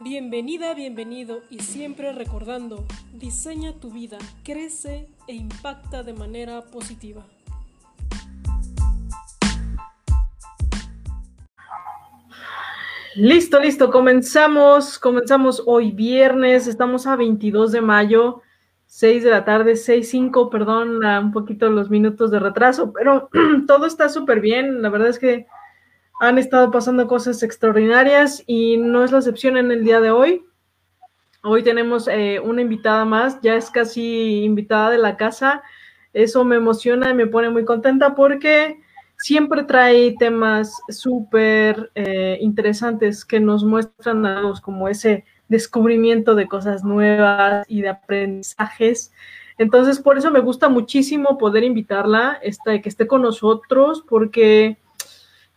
Bienvenida, bienvenido y siempre recordando, diseña tu vida, crece e impacta de manera positiva. Listo, listo, comenzamos, comenzamos hoy viernes, estamos a 22 de mayo, 6 de la tarde, 6, 5, perdón, un poquito los minutos de retraso, pero todo está súper bien, la verdad es que han estado pasando cosas extraordinarias y no es la excepción en el día de hoy. Hoy tenemos eh, una invitada más, ya es casi invitada de la casa. Eso me emociona y me pone muy contenta porque siempre trae temas súper eh, interesantes que nos muestran a todos como ese descubrimiento de cosas nuevas y de aprendizajes. Entonces, por eso me gusta muchísimo poder invitarla, esta, que esté con nosotros, porque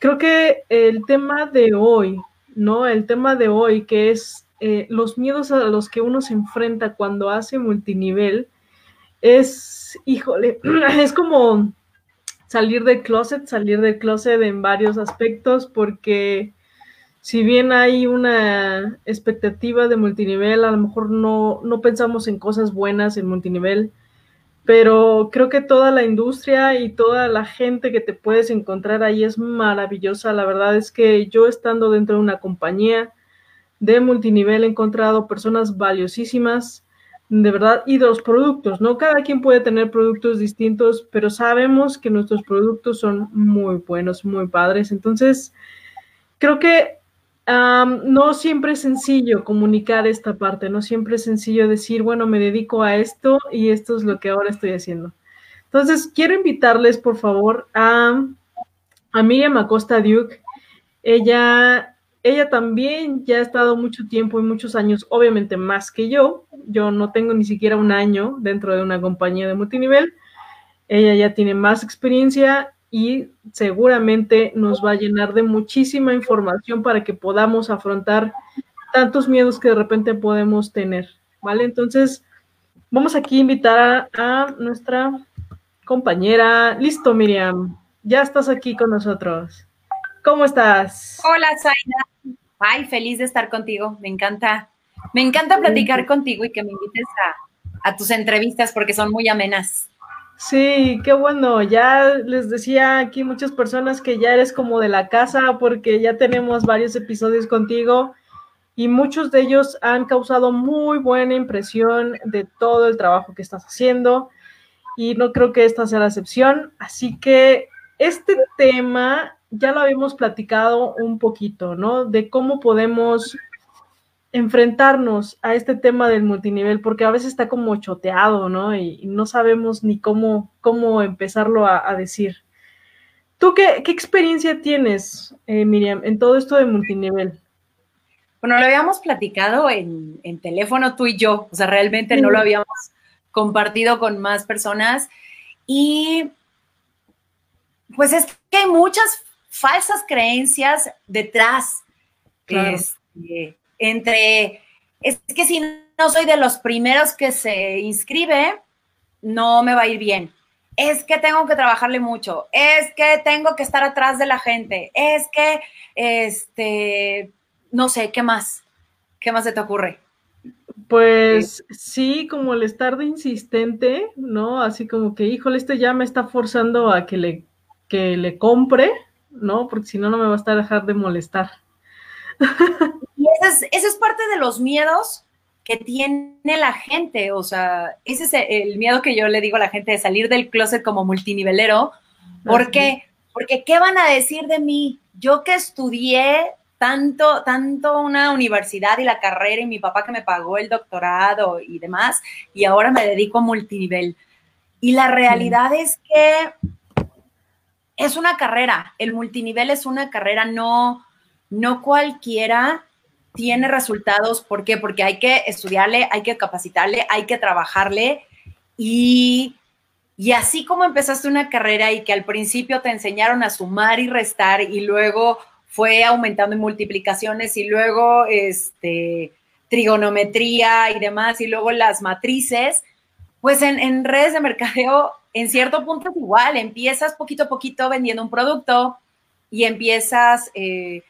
Creo que el tema de hoy, ¿no? El tema de hoy, que es eh, los miedos a los que uno se enfrenta cuando hace multinivel, es, híjole, es como salir del closet, salir del closet en varios aspectos, porque si bien hay una expectativa de multinivel, a lo mejor no, no pensamos en cosas buenas en multinivel, pero creo que toda la industria y toda la gente que te puedes encontrar ahí es maravillosa. La verdad es que yo estando dentro de una compañía de multinivel he encontrado personas valiosísimas, de verdad, y los productos, ¿no? Cada quien puede tener productos distintos, pero sabemos que nuestros productos son muy buenos, muy padres. Entonces, creo que no siempre es sencillo comunicar esta parte, no siempre es sencillo decir, bueno, me dedico a esto y esto es lo que ahora estoy haciendo. Entonces, quiero invitarles, por favor, a, a Miriam Acosta Duke. Ella, ella también ya ha estado mucho tiempo y muchos años, obviamente más que yo. Yo no tengo ni siquiera un año dentro de una compañía de multinivel. Ella ya tiene más experiencia y seguramente nos va a llenar de muchísima información para que podamos afrontar tantos miedos que de repente podemos tener, ¿vale? Entonces, vamos aquí a invitar a, nuestra compañera. Listo, Miriam, ya estás aquí con nosotros. ¿Cómo estás? Hola, Zaina. Ay, feliz de estar contigo. Me encanta. Me encanta platicar contigo y que me invites a, a tus entrevistas porque son muy amenas. Sí, qué bueno. Ya les decía aquí muchas personas que ya eres como de la casa porque ya tenemos varios episodios contigo y muchos de ellos han causado muy buena impresión de todo el trabajo que estás haciendo y no creo que esta sea la excepción. Así que este tema ya lo habíamos platicado un poquito, ¿no? De cómo podemos enfrentarnos a este tema del multinivel, porque a veces está como choteado, ¿no? Y, no sabemos ni cómo, cómo empezarlo a, decir. ¿Tú qué, experiencia tienes, eh, Miriam, en todo esto de multinivel? Bueno, lo habíamos platicado en, teléfono tú y yo, o sea, realmente no lo habíamos compartido con más personas. Y pues es que hay muchas falsas creencias detrás. Claro. Este, entre, es que si no soy de los primeros que se inscribe, no me va a ir bien. Es que tengo que trabajarle mucho, es que tengo que estar atrás de la gente, es que, este, no sé, ¿qué más? ¿Qué más se te ocurre? Pues sí, como el estar de insistente, ¿no? Así como que, híjole, este ya me está forzando a que le, que le compre, ¿no? Porque si no, no me va a estar dejar de molestar. Y ese es, parte de los miedos que tiene la gente, o sea, ese es el miedo que yo le digo a la gente de salir del closet como multinivelero. ¿Por qué? Porque ¿qué van a decir de mí? Yo que estudié tanto, tanto una universidad y la carrera y mi papá que me pagó el doctorado y demás, y ahora me dedico a multinivel. Y la realidad es que es una carrera, el multinivel es una carrera, no, no cualquiera tiene resultados. ¿Por qué? Porque hay que estudiarle, hay que capacitarle, hay que trabajarle y, y así como empezaste una carrera y que al principio te enseñaron a sumar y restar y luego fue aumentando en multiplicaciones y luego este, trigonometría y demás y luego las matrices, pues en, en redes de mercadeo en cierto punto es igual, empiezas poquito a poquito vendiendo un producto y empiezas... Eh,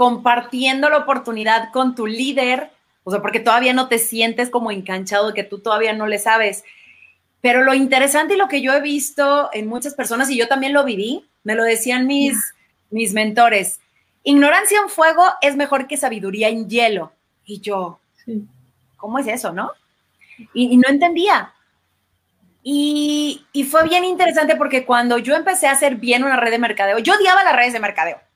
compartiendo la oportunidad con tu líder, o sea, porque todavía no te sientes como enganchado, que tú todavía no le sabes. Pero lo interesante y lo que yo he visto en muchas personas, y yo también lo viví, me lo decían mis, mis mentores, ignorancia en fuego es mejor que sabiduría en hielo. Y yo, ¿cómo es eso, no? Y, no entendía. Y, y, fue bien interesante porque cuando yo empecé a hacer bien una red de mercadeo, yo odiaba las redes de mercadeo.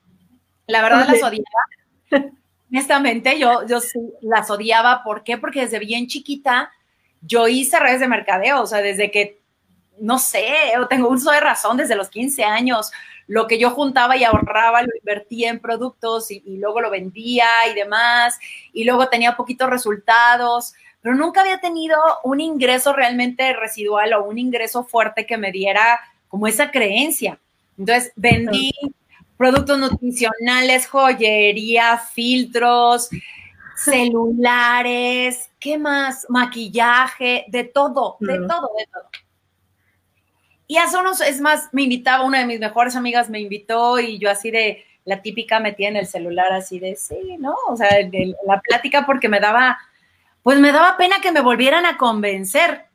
La verdad las odiaba. Honestamente, yo, yo sí las odiaba. ¿Por qué? Porque desde bien chiquita yo hice redes de mercadeo, o sea, desde que, no sé, tengo uso de razón desde los 15 años, lo que yo juntaba y ahorraba lo invertía en productos y, luego lo vendía y demás, y luego tenía poquitos resultados, pero nunca había tenido un ingreso realmente residual o un ingreso fuerte que me diera como esa creencia. Entonces vendí productos nutricionales, joyería, filtros, celulares, ¿qué más? Maquillaje, de todo, de todo, de todo. Y hace unos, es más, me invitaba, una de mis mejores amigas me invitó y yo así de, la típica metía en el celular así de, sí, ¿no? O sea, la plática porque me daba, pues me daba pena que me volvieran a convencer,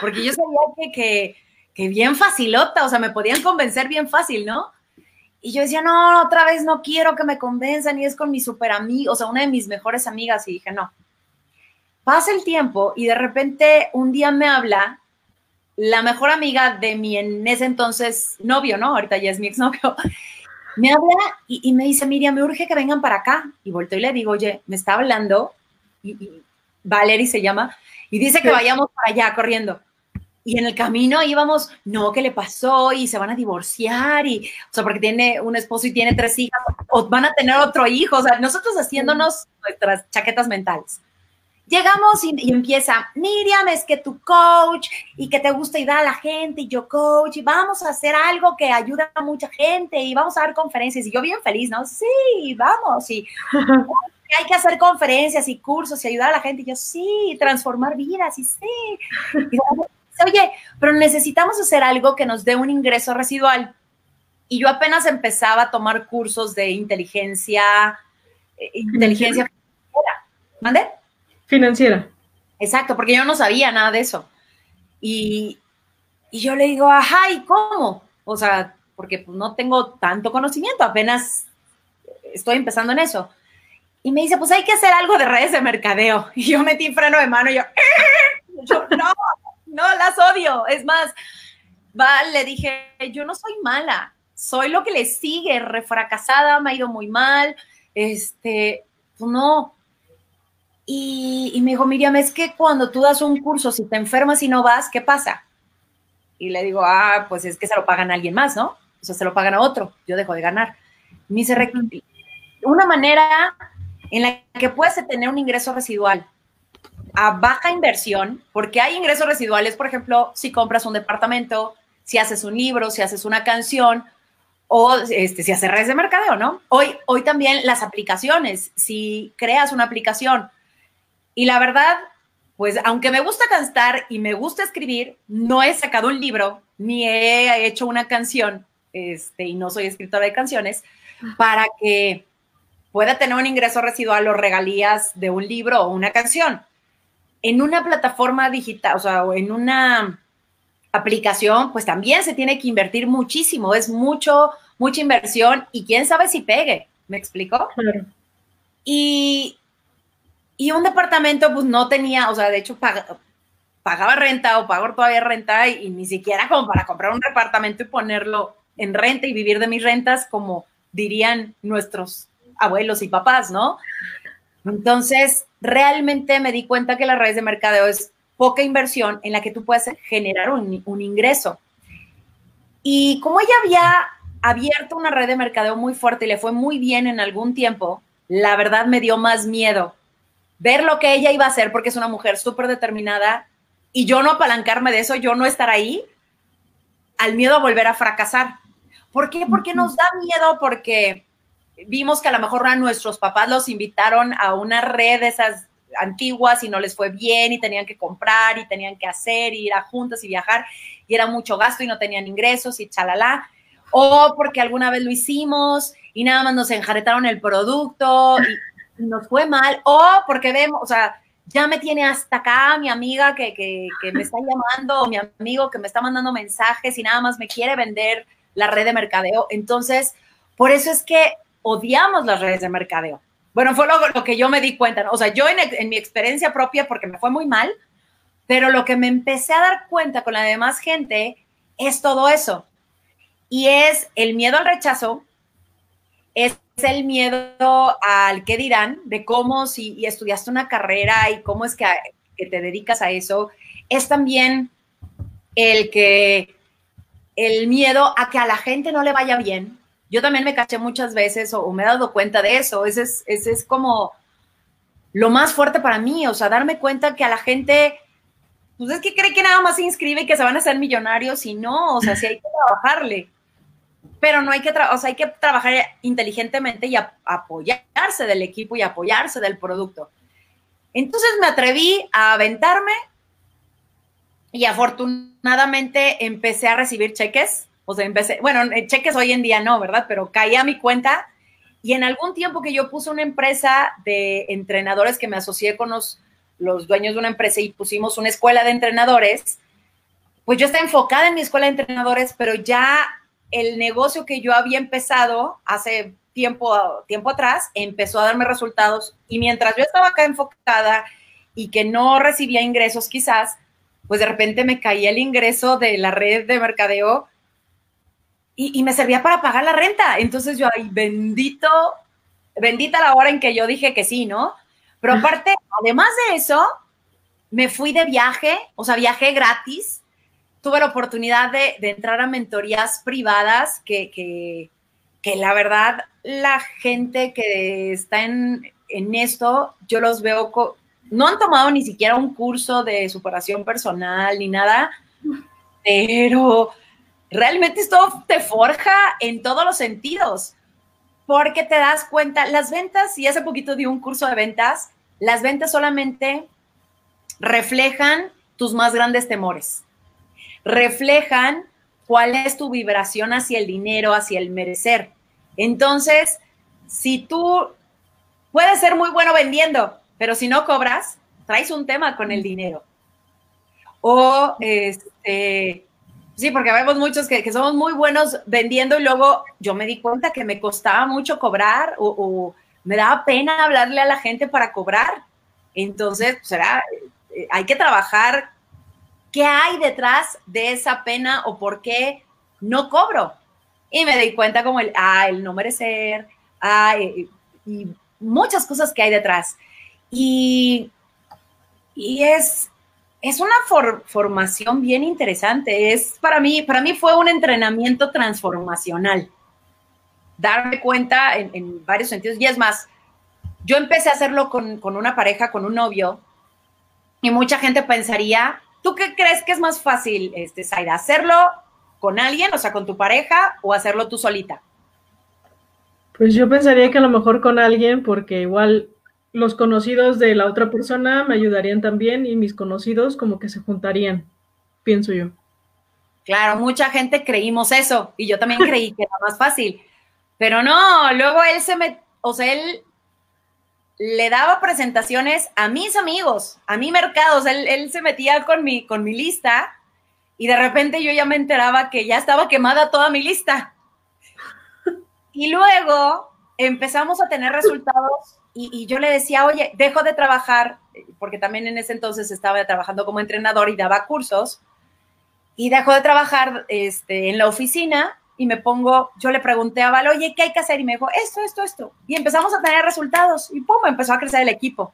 porque yo sabía que, que, que bien facilota, o sea, me podían convencer bien fácil, ¿no? Y yo decía, no, otra vez no quiero que me convenzan y es con mi super amigo, o sea, una de mis mejores amigas y dije, no. Pasa el tiempo y de repente un día me habla la mejor amiga de mi en ese entonces novio, ¿no? Ahorita ya es mi exnovio. Me habla y, me dice, Miriam, me urge que vengan para acá. Y volteo y le digo, oye, me está hablando, y, y Valerie se llama, y dice que vayamos para allá corriendo. Y en el camino íbamos, no, ¿qué le pasó? Y se van a divorciar, y, o sea, porque tiene un esposo y tiene tres hijas, o van a tener otro hijo, o sea, nosotros haciéndonos nuestras chaquetas mentales. Llegamos y, empieza, Miriam, es que tu coach y que te gusta ayudar a la gente y yo coach y vamos a hacer algo que ayuda a mucha gente y vamos a dar conferencias. Y yo bien feliz, ¿no? Sí, vamos. Y hay que hacer conferencias y cursos y ayudar a la gente. Y yo, sí, transformar vidas y sí. Oye, pero necesitamos hacer algo que nos dé un ingreso residual. Y yo apenas empezaba a tomar cursos de inteligencia, eh, inteligencia financiera. ¿Mande? Financiera. Exacto, porque yo no sabía nada de eso. Y, yo le digo, ajá, ¿y cómo? O sea, porque pues, no tengo tanto conocimiento, apenas estoy empezando en eso. Y me dice, pues hay que hacer algo de redes de mercadeo. Y yo metí freno de mano y yo, yo no, no, las odio. Es más, va, le dije, yo no soy mala, soy lo que le sigue, refracasada, me ha ido muy mal, este, pues no, y, me dijo, Miriam, es que cuando tú das un curso, si te enfermas y no vas, ¿qué pasa? Y le digo, ah, pues es que se lo pagan a alguien más, ¿no? O sea, se lo pagan a otro, yo dejo de ganar. Me dice, una manera en la que puedes tener un ingreso residual a baja inversión, porque hay ingresos residuales, por ejemplo, si compras un departamento, si haces un libro, si haces una canción, o este, si haces redes de mercadeo, ¿no? Hoy, hoy también las aplicaciones, si creas una aplicación y la verdad, pues aunque me gusta cantar y me gusta escribir, no he sacado un libro ni he hecho una canción, este, y no soy escritora de canciones, para que pueda tener un ingreso residual o regalías de un libro o una canción. En una plataforma digital, o sea, en una aplicación, pues también se tiene que invertir muchísimo, es mucho, mucha inversión y quién sabe si pegue, ¿me explico? Claro. Y, y un departamento, pues no tenía, o sea, de hecho pagaba renta o pago todavía renta y, ni siquiera como para comprar un departamento y ponerlo en renta y vivir de mis rentas, como dirían nuestros abuelos y papás, ¿no? Entonces, realmente me di cuenta que las redes de mercadeo es poca inversión en la que tú puedes generar un, un ingreso. Y como ella había abierto una red de mercadeo muy fuerte y le fue muy bien en algún tiempo, la verdad me dio más miedo ver lo que ella iba a hacer, porque es una mujer súper determinada, y yo no apalancarme de eso, yo no estar ahí, al miedo a volver a fracasar. ¿Por qué? Porque nos da miedo, porque vimos que a lo mejor nuestros papás los invitaron a una red de esas antiguas y no les fue bien y tenían que comprar y tenían que hacer y ir a juntas y viajar y era mucho gasto y no tenían ingresos y chalala. o porque alguna vez lo hicimos y nada más nos enjaretaron el producto y nos fue mal, o porque vemos, o sea, ya me tiene hasta acá mi amiga que, que, que me está llamando, o mi amigo que me está mandando mensajes y nada más me quiere vender la red de mercadeo. Entonces, por eso es que odiamos las redes de mercadeo. Bueno, fue lo, que yo me di cuenta, ¿no? o sea, yo en, mi experiencia propia, porque me fue muy mal, pero lo que me empecé a dar cuenta con la demás gente es todo eso. Y es el miedo al rechazo, es el miedo al qué dirán, de cómo si estudiaste una carrera y cómo es que, que te dedicas a eso, es también el que el miedo a que a la gente no le vaya bien. Yo también me caché muchas veces o, me he dado cuenta de eso. Ese es, como lo más fuerte para mí, o sea, darme cuenta que a la gente, pues es que cree que nada más se inscribe y que se van a hacer millonarios y no, o sea, sí hay que trabajarle pero no hay que, o sea, hay que trabajar inteligentemente y apoyarse del equipo y apoyarse del producto. Entonces me atreví a aventarme y afortunadamente empecé a recibir cheques. O sea, empecé, bueno, eh, cheques hoy en día no, ¿verdad? Pero caí a mi cuenta y en algún tiempo que yo puse una empresa de entrenadores que me asocié con los, los dueños de una empresa y pusimos una escuela de entrenadores, pues yo estaba enfocada en mi escuela de entrenadores, pero ya el negocio que yo había empezado hace tiempo, tiempo atrás empezó a darme resultados y mientras yo estaba acá enfocada y que no recibía ingresos quizás, pues de repente me caía el ingreso de la red de mercadeo y, me servía para pagar la renta. Entonces yo, bendito, bendita la hora en que yo dije que sí, ¿no? Pero aparte, además de eso, me fui de viaje, o sea, viajé gratis tuve la oportunidad de, entrar a mentorías privadas que, que, la verdad la gente que está en, en esto, yo los veo, no han tomado ni siquiera un curso de superación personal ni nada, pero realmente esto te forja en todos los sentidos, porque te das cuenta, las ventas, y hace poquito di un curso de ventas, las ventas solamente reflejan tus más grandes temores reflejan cuál es tu vibración hacia el dinero, hacia el merecer. Entonces, si tú puedes ser muy bueno vendiendo, pero si no cobras, traes un tema con el dinero. O, este, sí, porque vemos muchos que, somos muy buenos vendiendo y luego yo me di cuenta que me costaba mucho cobrar o, me daba pena hablarle a la gente para cobrar. Entonces, pues, eh, hay que trabajar ¿Qué hay detrás de esa pena o por qué no cobro? Y me di cuenta como el, ah, el no merecer, ah, y, muchas cosas que hay detrás. Y, y es, es una formación bien interesante. Es para mí, para mí fue un entrenamiento transformacional. Darme cuenta en, varios sentidos. Y es más, yo empecé a hacerlo con, con, una pareja, con un novio, y mucha gente pensaría ¿Tú qué crees que es más fácil, este, Zaira? ¿Hacerlo con alguien, o sea, con tu pareja, o hacerlo tú solita? Pues yo pensaría que a lo mejor con alguien, porque igual los conocidos de la otra persona me ayudarían también y mis conocidos como que se juntarían, pienso yo. Claro, mucha gente creímos eso y yo también creí que era más fácil, pero no, luego él se me, o sea, él le daba presentaciones a mis amigos, a mi mercados. Él, él, se metía con mi, con mi lista y de repente yo ya me enteraba que ya estaba quemada toda mi lista. Y luego empezamos a tener resultados y, yo le decía, oye, dejo de trabajar, porque también en ese entonces estaba trabajando como entrenador y daba cursos, y dejo de trabajar este, en la oficina y me pongo, yo le pregunté a Val, oye, ¿qué hay que hacer? Y me dijo, esto, esto, esto. Y empezamos a tener resultados y pum, empezó a crecer el equipo.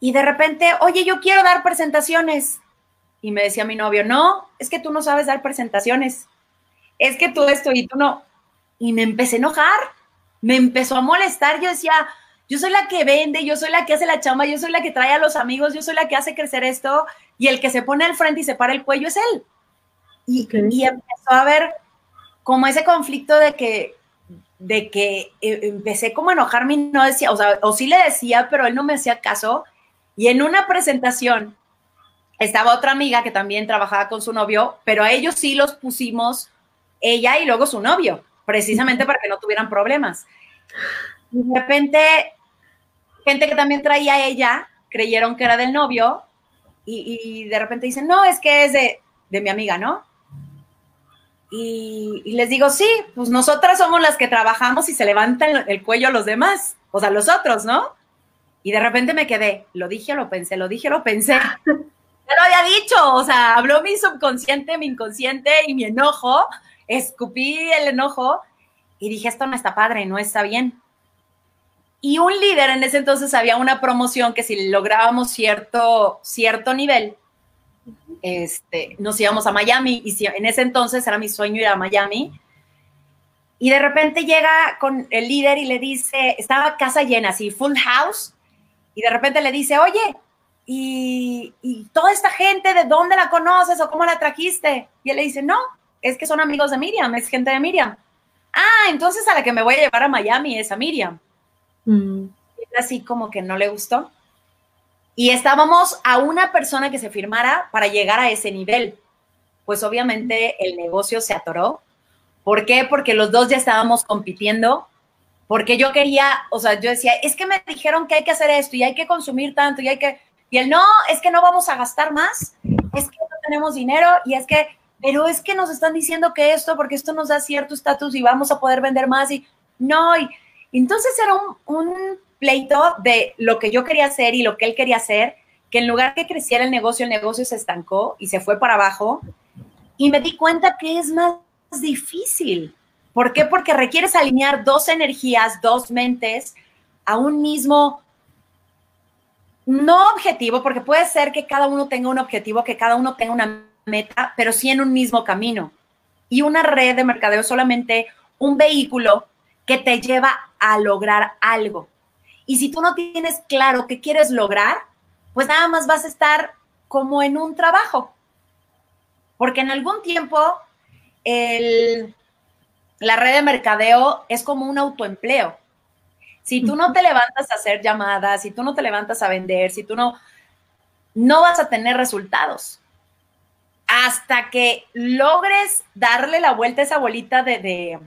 Y de repente, oye, yo quiero dar presentaciones. Y me decía mi novio, no, es que tú no sabes dar presentaciones. Es que tú esto y tú no. Y me empecé a enojar, me empezó a molestar. Yo decía, yo soy la que vende, yo soy la que hace la chamba, yo soy la que trae a los amigos, yo soy la que hace crecer esto. Y el que se pone al frente y se para el cuello es él. Y, empezó a ver como ese conflicto de que, de que eh, empecé como a enojarme y no decía, o sea, o sí le decía, pero él no me hacía caso. Y en una presentación estaba otra amiga que también trabajaba con su novio, pero a ellos sí los pusimos ella y luego su novio, precisamente para que no tuvieran problemas. Y de repente, gente que también traía a ella, creyeron que era del novio y, de repente dicen, no, es que es de, de mi amiga, ¿no? Y, les digo, sí, pues nosotras somos las que trabajamos y se levantan el cuello a los demás, o sea, los otros, ¿no? Y de repente me quedé, lo dije, lo pensé, lo dije, lo pensé. Ya lo había dicho, o sea, habló mi subconsciente, mi inconsciente y mi enojo, escupí el enojo y dije, esto no está padre, no está bien. Y un líder en ese entonces había una promoción que si lográbamos cierto, cierto nivel, este, nos íbamos a Miami y si, en ese entonces era mi sueño ir a Miami. Y de repente llega con el líder y le dice, estaba casa llena, así, full house, y de repente le dice, oye, ¿y, toda esta gente de dónde la conoces o cómo la trajiste? Y él le dice, no, es que son amigos de Miriam, es gente de Miriam. Ah, entonces a la que me voy a llevar a Miami es a Miriam. Mm. Así como que no le gustó y estábamos a una persona que se firmara para llegar a ese nivel. Pues obviamente el negocio se atoró. ¿Por qué? Porque los dos ya estábamos compitiendo, porque yo quería, o sea, yo decía, es que me dijeron que hay que hacer esto y hay que consumir tanto y hay que, y él no, es que no vamos a gastar más, es que no tenemos dinero y es que, pero es que nos están diciendo que esto, porque esto nos da cierto estatus y vamos a poder vender más y no, y entonces era un, pleito de lo que yo quería hacer y lo que él quería hacer, que en lugar que creciera el negocio, el negocio se estancó y se fue para abajo. Y me di cuenta que es más difícil. ¿Por qué? Porque requieres alinear dos energías, dos mentes a un mismo, no objetivo, porque puede ser que cada uno tenga un objetivo, que cada uno tenga una meta, pero sí en un mismo camino. Y una red de mercadeo es solamente un vehículo que te lleva a lograr algo. Y si tú no tienes claro qué quieres lograr, pues nada más vas a estar como en un trabajo. Porque en algún tiempo la red de mercadeo es como un autoempleo. Si tú no te levantas a hacer llamadas, si tú no te levantas a vender, si tú no, no vas a tener resultados. Hasta que logres darle la vuelta a esa bolita de,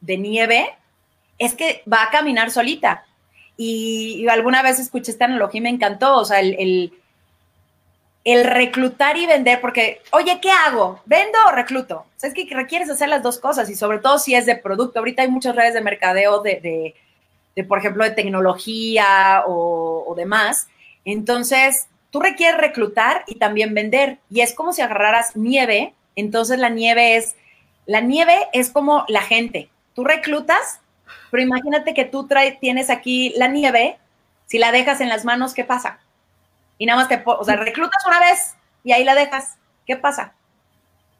de nieve, es que va a caminar solita. Y, alguna vez escuché esta analogía y me encantó, o sea, el, el, reclutar y vender, porque, oye, ¿qué hago? ¿Vendo o recluto? O sea, es que requieres hacer las dos cosas y sobre todo si es de producto. Ahorita hay muchas redes de mercadeo de, de, por ejemplo, de tecnología o, o demás. Entonces, tú requieres reclutar y también vender. Y es como si agarraras nieve. Entonces, la nieve es, la nieve es como la gente. Tú reclutas pero imagínate que tú traes, tienes aquí la nieve, si la dejas en las manos, ¿qué pasa? Y nada más te, o sea, reclutas una vez y ahí la dejas, ¿qué pasa?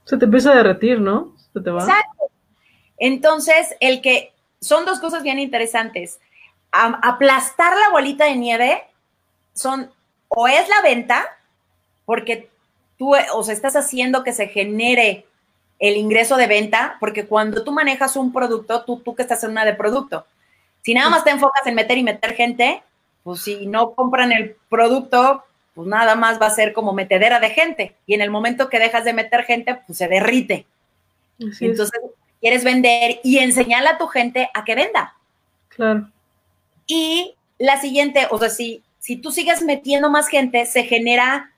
Se te empieza a derretir, ¿no? Se te va. Exacto. Entonces, el que, son dos cosas bien interesantes. aplastar la bolita de nieve son, o es la venta, porque tú, o sea, estás haciendo que se genere el ingreso de venta, porque cuando tú manejas un producto, tú, tú que estás en una de producto, si nada más te enfocas en meter y meter gente, pues si no compran el producto, pues nada más va a ser como metedera de gente. Y en el momento que dejas de meter gente, pues se derrite. Entonces, quieres vender y enseñarle a tu gente a que venda. Claro. Y la siguiente, o sea, si, si tú sigues metiendo más gente, se genera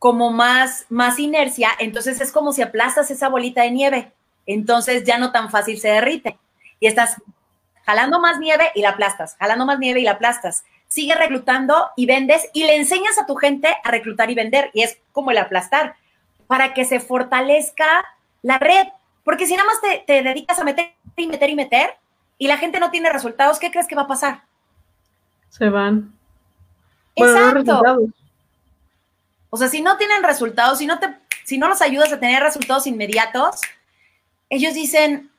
como más, más inercia, entonces es como si aplastas esa bolita de nieve, entonces ya no tan fácil se derrite. Y estás jalando más nieve y la aplastas, jalando más nieve y la aplastas. Sigue reclutando y vendes y le enseñas a tu gente a reclutar y vender. Y es como el aplastar, para que se fortalezca la red. Porque si nada más te, dedicas a meter y meter y meter y la gente no tiene resultados, ¿qué crees que va a pasar? Se van. Exacto. O sea, si no tienen resultados, si no, te, si no los ayudas a tener resultados inmediatos, ellos dicen,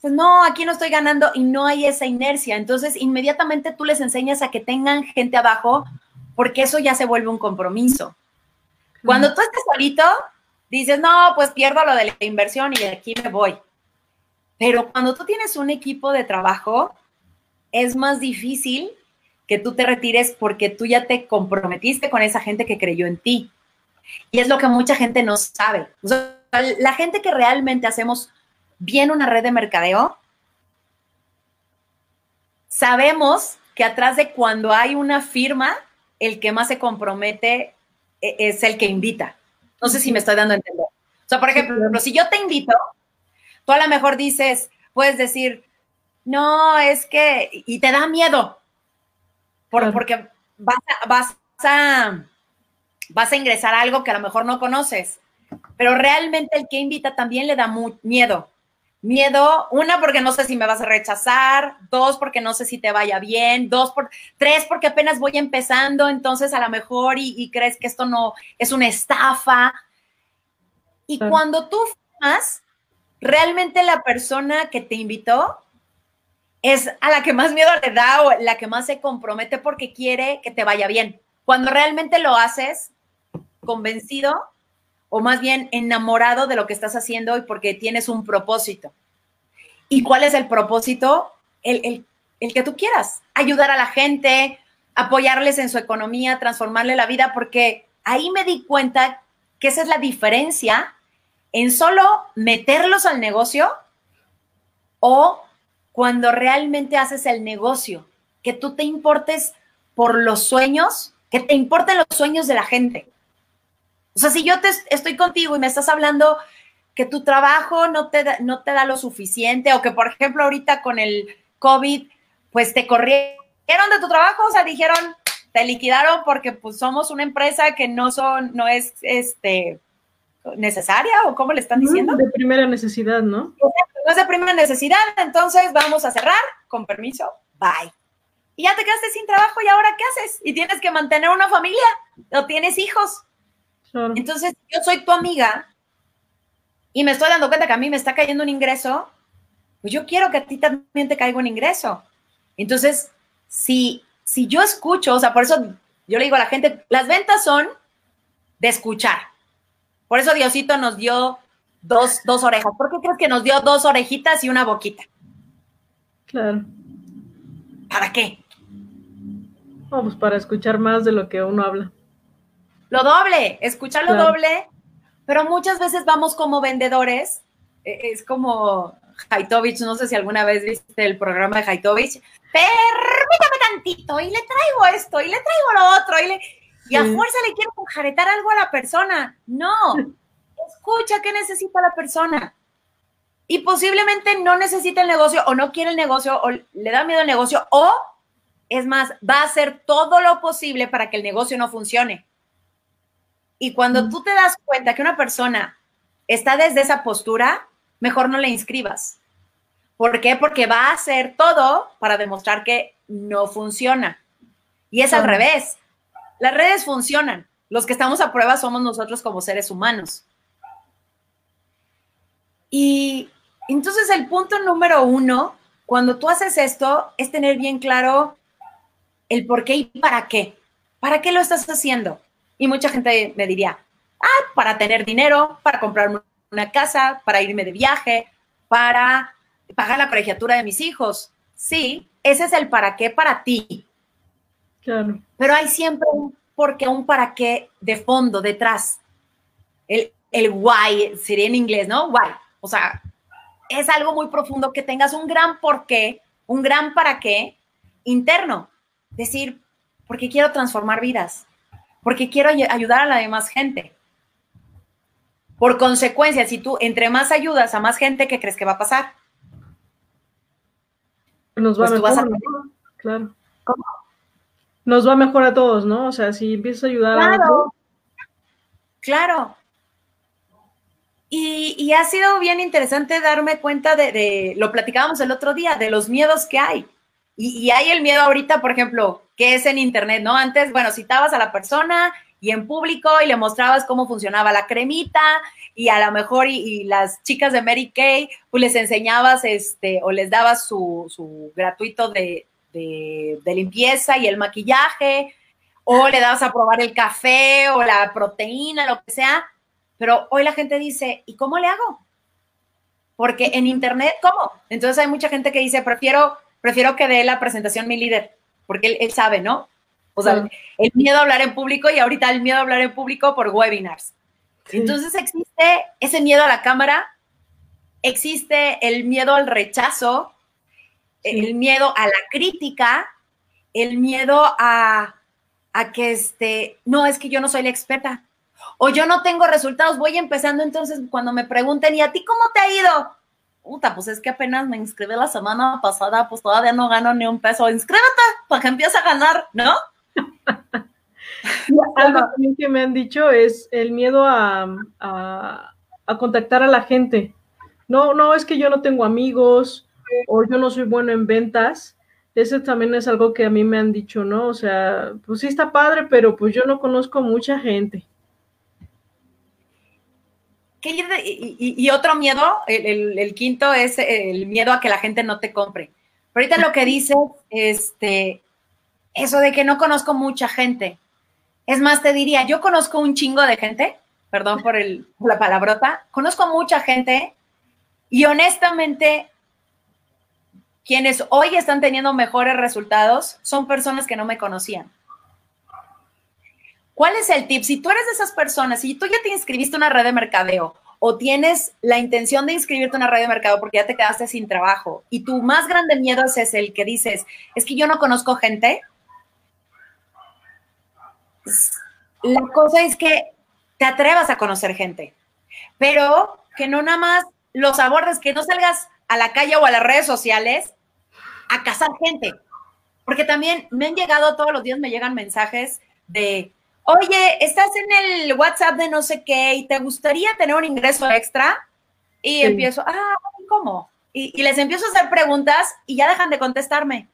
pues no, aquí no estoy ganando y no hay esa inercia. Entonces, inmediatamente tú les enseñas a que tengan gente abajo porque eso ya se vuelve un compromiso. Cuando tú estás solito, dices, no, pues pierdo lo de la inversión y de aquí me voy. Pero cuando tú tienes un equipo de trabajo, es más difícil que tú te retires porque tú ya te comprometiste con esa gente que creyó en ti. Y es lo que mucha gente no sabe. la gente que realmente hacemos bien una red de mercadeo, sabemos que atrás de cuando hay una firma, el que más se compromete e, es el que invita. No sé si me estoy dando a entender. O sea, por ejemplo, si yo te invito, tú a lo mejor dices, puedes decir, no, es que, y te da miedo, porque vas vas, a, vas a ingresar a algo que a lo mejor no conoces, pero realmente el que invita también le da miedo. Miedo, una, porque no sé si me vas a rechazar, dos, porque no sé si te vaya bien, dos, por, tres, porque apenas voy empezando, entonces a lo mejor y, crees que esto no es una estafa. Y cuando tú fumas, realmente la persona que te invitó es a la que más miedo le da o la que más se compromete porque quiere que te vaya bien. Cuando realmente lo haces convencido o más bien enamorado de lo que estás haciendo y porque tienes un propósito. ¿Y cuál es el propósito? El, que tú quieras, ayudar a la gente, apoyarles en su economía, transformarle la vida, porque ahí me di cuenta que esa es la diferencia en solo meterlos al negocio o cuando realmente haces el negocio, que tú te importes por los sueños, que te importen los sueños de la gente. O sea, si yo te estoy contigo y me estás hablando que tu trabajo no te, da, no te da lo suficiente o que, por ejemplo, ahorita con el COVID, pues te corrieron de tu trabajo, o sea, dijeron, te liquidaron porque pues somos una empresa que no son, no es este necesaria o cómo le están diciendo. De primera necesidad, ¿no? No es de primera necesidad, entonces vamos a cerrar, con permiso, bye. Y ya te quedaste sin trabajo y ahora ¿qué haces? Y tienes que mantener una familia o tienes hijos. Entonces, yo soy tu amiga y me estoy dando cuenta que a mí me está cayendo un ingreso, pues yo quiero que a ti también te caiga un ingreso. Entonces, si, si yo escucho, o sea, por eso yo le digo a la gente, las ventas son de escuchar. Por eso Diosito nos dio dos, dos orejas. ¿Por qué crees que nos dio dos orejitas y una boquita? Claro. ¿Para qué? Vamos, para escuchar más de lo que uno habla lo doble, escuchar lo doble, pero muchas veces vamos como vendedores, e, es como Haitovich, no sé si alguna vez viste el programa de Haitovich, permítame tantito y le traigo esto y le traigo lo otro y, le, y a fuerza le quiero jaretar algo a la persona. No, escucha qué necesita la persona. Y posiblemente no necesita el negocio o no quiere el negocio o le da miedo el negocio o, es más, va a hacer todo lo posible para que el negocio no funcione. Y cuando tú te das cuenta que una persona está desde esa postura, mejor no le inscribas. ¿Por qué? Porque va a hacer todo para demostrar que no funciona. Y es al revés. Las redes funcionan. Los que estamos a prueba somos nosotros como seres humanos. Y entonces el punto número uno, cuando tú haces esto, es tener bien claro el por qué y para qué. ¿Para qué lo estás haciendo? Y mucha gente me diría, ah, para tener dinero, para comprarme una casa, para irme de viaje, para pagar la colegiatura de mis hijos. Sí, ese es el para qué para ti. Claro. Pero hay siempre un por qué, un para qué de fondo, detrás. El, el why sería en inglés, ¿no? Why. O sea, es algo muy profundo que tengas un gran por qué, un gran para qué interno. Decir, porque quiero transformar vidas porque quiero ayudar a la demás gente. Por consecuencia, si tú entre más ayudas a más gente, ¿qué crees que va a pasar? Nos va pues mejor, claro. ¿Cómo? Nos va mejor a todos, ¿no? O sea, si empiezas a ayudar claro, a otros. Claro. Y, ha sido bien interesante darme cuenta de, lo platicábamos el otro día, de los miedos que hay. Y, hay el miedo ahorita, por ejemplo, que es en Internet, ¿no? Antes, bueno, citabas a la persona y en público y le mostrabas cómo funcionaba la cremita y a lo mejor y, las chicas de Mary Kay, pues les enseñabas este o les dabas su, gratuito de, de, de, limpieza y el maquillaje o le dabas a probar el café o la proteína, lo que sea. Pero hoy la gente dice, ¿y cómo le hago? Porque en Internet, ¿cómo? Entonces hay mucha gente que dice, prefiero prefiero que dé la presentación mi líder, porque él, sabe, ¿no? O sea, el miedo a hablar en público y ahorita el miedo a hablar en público por webinars. Entonces existe ese miedo a la cámara, existe el miedo al rechazo, el miedo a la crítica, el miedo a, a que este, no, es que yo no soy la experta, o yo no tengo resultados, voy empezando, entonces cuando me pregunten, ¿y a ti cómo te ha ido? Puta, pues es que apenas me inscribí la semana pasada, pues todavía no gano ni un peso. Inscríbete para que empieces a ganar, ¿no? Algo también que me han dicho es el miedo a, contactar a la gente. No, no, es que yo no tengo amigos o yo no soy bueno en ventas. Ese también es algo que a mí me han dicho, ¿no? O sea, pues sí está padre, pero pues yo no conozco mucha gente y, otro miedo, el, quinto es el miedo a que la gente no te compre. ahorita lo que dice, este, eso de que no conozco mucha gente. Es más, te diría, yo conozco un chingo de gente, perdón por, el, la palabrota, conozco mucha gente y honestamente, quienes hoy están teniendo mejores resultados son personas que no me conocían. ¿Cuál es el tip? Si tú eres de esas personas y tú ya te inscribiste en una red de mercadeo o tienes la intención de inscribirte en una red de mercado porque ya te quedaste sin trabajo y tu más grande miedo es el que dices, es que yo no conozco gente, la cosa es que te atrevas a conocer gente, pero que no nada más los abordes, que no salgas a la calle o a las redes sociales a cazar gente. Porque también me han llegado todos los días, me llegan mensajes de, oye, estás en el WhatsApp de no sé qué y te gustaría tener un ingreso extra. Y empiezo, ah, ¿cómo? Y, les empiezo a hacer preguntas y ya dejan de contestarme.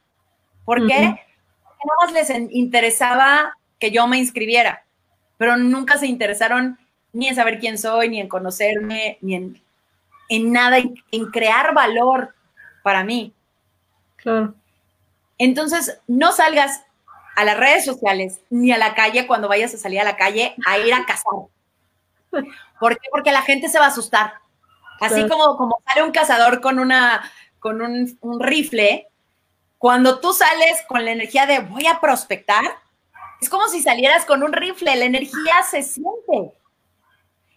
¿Por qué? Porque nada más les interesaba que yo me inscribiera, pero nunca se interesaron ni en saber quién soy, ni en conocerme, ni en, en nada, en, en crear valor para mí. Claro. Entonces, no salgas a las redes sociales ni a la calle cuando vayas a salir a la calle a ir a cazar. ¿Por qué? Porque la gente se va a asustar. Así como, como sale un cazador con, una, con un, un rifle, cuando tú sales con la energía de voy a prospectar, es como si salieras con un rifle, la energía se siente.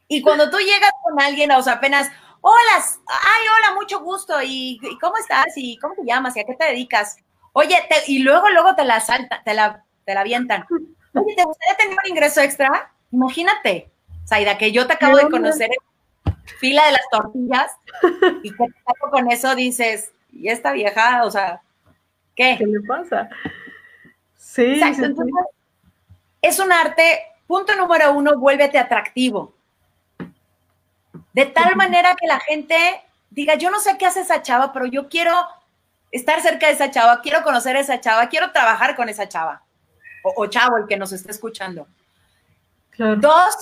Y cuando tú llegas con alguien, o sea, apenas, hola, ay, hola, mucho gusto, ¿y, cómo estás? ¿Y cómo te llamas? ¿Y a qué te dedicas? Oye, y luego, luego te la salta, te la, te la avientan. Oye, ¿te gustaría tener un ingreso extra? Imagínate, Saida, que yo te acabo de conocer en fila de las tortillas y que con eso dices, y esta vieja, o sea, ¿qué? ¿Qué le pasa? Sí, sí, es un arte, punto número uno, vuélvete atractivo. De tal manera que la gente diga, yo no sé qué hace esa chava, pero yo quiero estar cerca de esa chava, quiero conocer a esa chava, quiero trabajar con esa chava. O, chavo, el que nos está escuchando. Dos,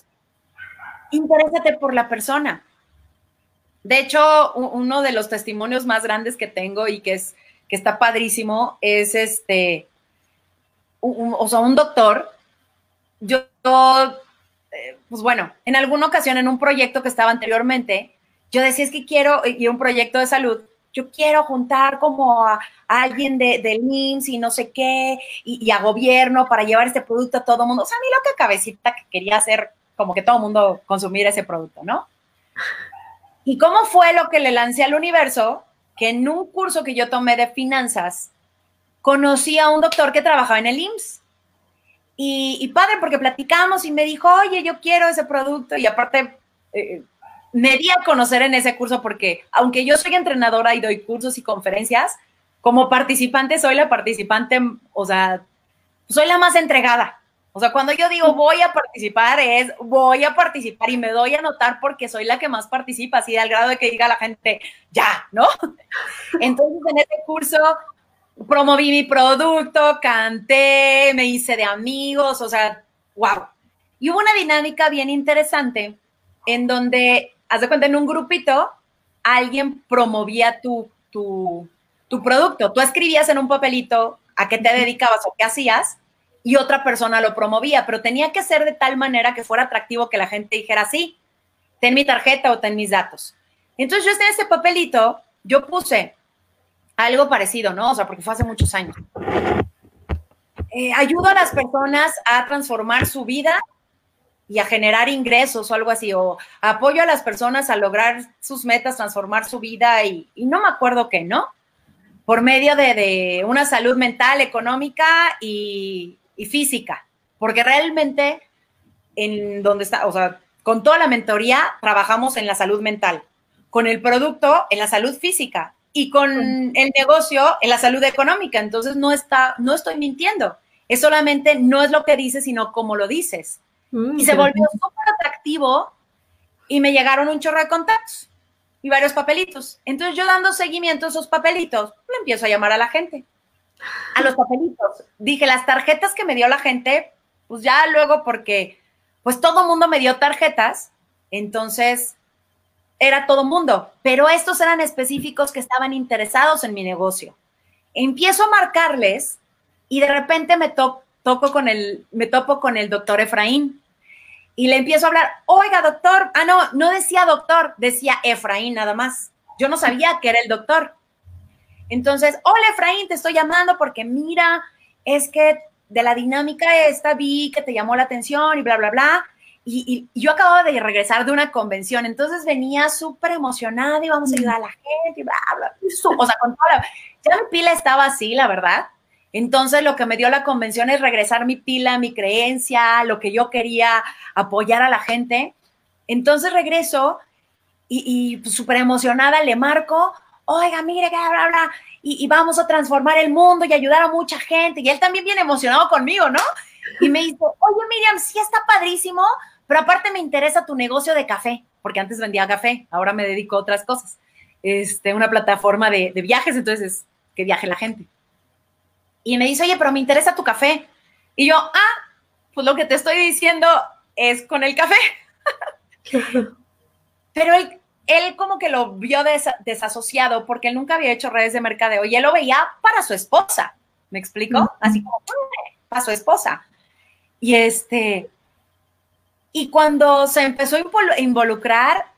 interésate por la persona. De hecho, uno de los testimonios más grandes que tengo y que es que está padrísimo es este, o sea, un doctor. Yo, eh, pues bueno, en alguna ocasión en un proyecto que estaba anteriormente, yo decía es que quiero, y un proyecto de salud, yo quiero juntar como a, alguien de, del IMSS y no sé qué, y, a gobierno para llevar este producto a todo el mundo. O sea, a mí lo que cabecita que quería hacer como que todo el mundo consumiera ese producto, ¿no? ¿Y cómo fue lo que le lancé al universo? Que en un curso que yo tomé de finanzas, conocí a un doctor que trabajaba en el IMSS. Y, padre, porque platicamos y me dijo, oye, yo quiero ese producto. Y aparte, eh, me di a conocer en ese curso porque, aunque yo soy entrenadora y doy cursos y conferencias, como participante soy la participante, o sea, soy la más entregada. O sea, cuando yo digo voy a participar es voy a participar y me doy a notar porque soy la que más participa, así al grado de que diga la gente, ya, ¿no? Entonces en ese curso promoví mi producto, canté, me hice de amigos, o sea, wow. Y hubo una dinámica bien interesante en donde haz de cuenta, en un grupito, alguien promovía tu, tu, tu producto. Tú escribías en un papelito a qué te dedicabas o qué hacías y otra persona lo promovía, pero tenía que ser de tal manera que fuera atractivo que la gente dijera, sí, ten mi tarjeta o ten mis datos. Entonces yo en ese papelito, yo puse algo parecido, ¿no? O sea, porque fue hace muchos años. Eh, ayudo a las personas a transformar su vida y a generar ingresos o algo así, o apoyo a las personas a lograr sus metas, transformar su vida y, no me acuerdo qué, ¿no? Por medio de, una salud mental, económica y, y, física, porque realmente en donde está, o sea, con toda la mentoría trabajamos en la salud mental, con el producto en la salud física y con el negocio en la salud económica. Entonces no está, no estoy mintiendo. Es solamente no es lo que dices, sino cómo lo dices. Mm, y se volvió súper atractivo y me llegaron un chorro de contactos y varios papelitos. Entonces yo dando seguimiento a esos papelitos, le empiezo a llamar a la gente. A los papelitos. Dije, las tarjetas que me dio la gente, pues ya luego porque, pues todo mundo me dio tarjetas, entonces era todo mundo, pero estos eran específicos que estaban interesados en mi negocio. Empiezo a marcarles y de repente me toco con el, me topo con el doctor Efraín y le empiezo a hablar, oiga, doctor, ah, no, no decía doctor, decía Efraín nada más. Yo no sabía que era el doctor. Entonces, hola Efraín, te estoy llamando porque mira, es que de la dinámica esta vi que te llamó la atención y bla, bla, bla. Y, yo acababa de regresar de una convención, entonces venía súper emocionada y vamos a ayudar a la gente y bla, bla. O sea, con toda la... Ya mi pila estaba así, la verdad. Entonces lo que me dio la convención es regresar mi pila, mi creencia, lo que yo quería apoyar a la gente. Entonces regreso y, pues, súper emocionada le marco, oiga, mire, bla, bla, bla, y, y, vamos a transformar el mundo y ayudar a mucha gente. Y él también viene emocionado conmigo, ¿no? Y me dice, oye, Miriam, sí está padrísimo, pero aparte me interesa tu negocio de café, porque antes vendía café, ahora me dedico a otras cosas. Este, una plataforma de, de viajes, entonces que viaje la gente. Y me dice, oye, pero me interesa tu café. Y yo, ah, pues lo que te estoy diciendo es con el café. pero él, él como que lo vio desasociado porque él nunca había hecho redes de mercadeo y él lo veía para su esposa. ¿Me explico? Así como para su esposa. Y este, y cuando se empezó a involucrar,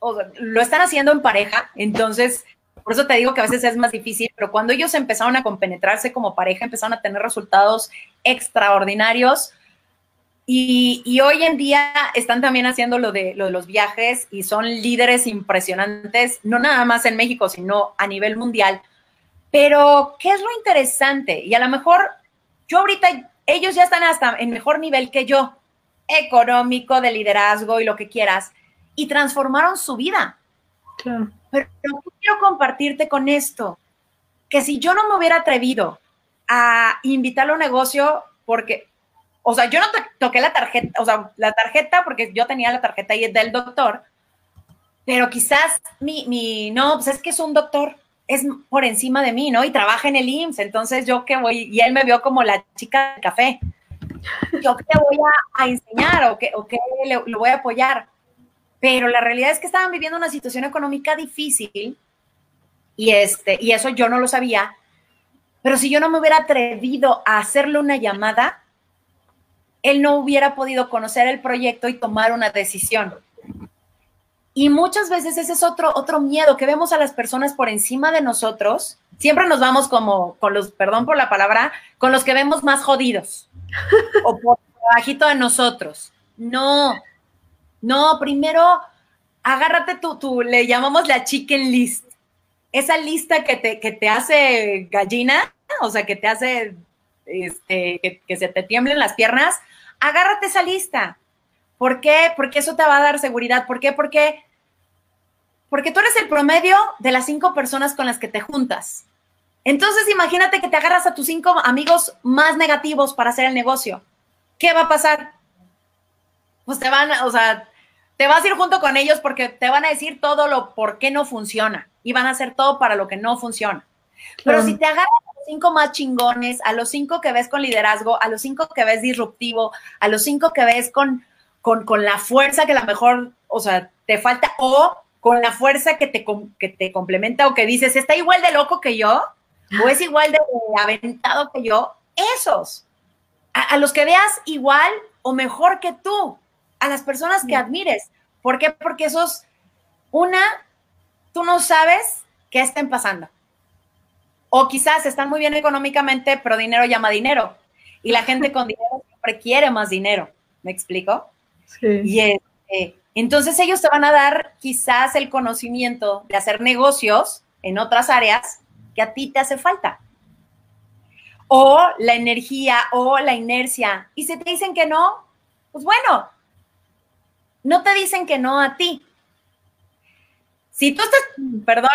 lo están haciendo en pareja, entonces por eso te digo que a veces es más difícil, pero cuando ellos empezaron a compenetrarse como pareja, empezaron a tener resultados extraordinarios. Y, hoy en día están también haciendo lo de, lo de los viajes y son líderes impresionantes, no nada más en México, sino a nivel mundial. Pero, ¿qué es lo interesante? Y a lo mejor yo ahorita, ellos ya están hasta en mejor nivel que yo, económico, de liderazgo y lo que quieras, y transformaron su vida. Claro. Pero quiero compartirte con esto, que si yo no me hubiera atrevido a invitarlo a un negocio, porque, o sea, yo no toqué la tarjeta, o sea, la tarjeta, porque yo tenía la tarjeta ahí del doctor, pero quizás mi, mi, no, pues es que es un doctor, es por encima de mí, ¿no? Y trabaja en el IMSS, entonces yo que voy, y él me vio como la chica de café. Yo que le voy a, enseñar o que, o que le, lo voy a apoyar pero la realidad es que estaban viviendo una situación económica difícil y, este, y eso yo no lo sabía. Pero si yo no me hubiera atrevido a hacerle una llamada, él no hubiera podido conocer el proyecto y tomar una decisión. Y muchas veces ese es otro, otro miedo que vemos a las personas por encima de nosotros. Siempre nos vamos como con los, perdón por la palabra, con los que vemos más jodidos o por bajito de nosotros. No, no, primero agárrate tu, le llamamos la chicken list. Esa lista que te, que te hace gallina, o sea, que te hace este, que, se te tiemblen las piernas, agárrate esa lista. ¿Por qué? Porque eso te va a dar seguridad. ¿Por qué? Porque, porque tú eres el promedio de las cinco personas con las que te juntas. Entonces, imagínate que te agarras a tus cinco amigos más negativos para hacer el negocio. ¿Qué va a pasar? pues te van, o sea, te vas a ir junto con ellos porque te van a decir todo lo por qué no funciona y van a hacer todo para lo que no funciona. Pero si te agarras a los cinco más chingones, a los cinco que ves con liderazgo, a los cinco que ves disruptivo, a los cinco que ves con, con, con la fuerza que a lo mejor, o sea, te falta, o con la fuerza que te, que te complementa o que dices, está igual de loco que yo, o es igual de aventado que yo, esos. a los que veas igual o mejor que tú a las personas que admires. ¿Por qué? Porque esos, una, tú no sabes qué estén pasando. O quizás están muy bien económicamente, pero dinero llama dinero. Y la gente con dinero siempre quiere más dinero. ¿Me explico? Sí. Y este, entonces ellos te van a dar quizás el conocimiento de hacer negocios en otras áreas que a ti te hace falta. O la energía o la inercia. Y si te dicen que no, pues bueno, no te dicen que no a ti. Si tú estás, perdón,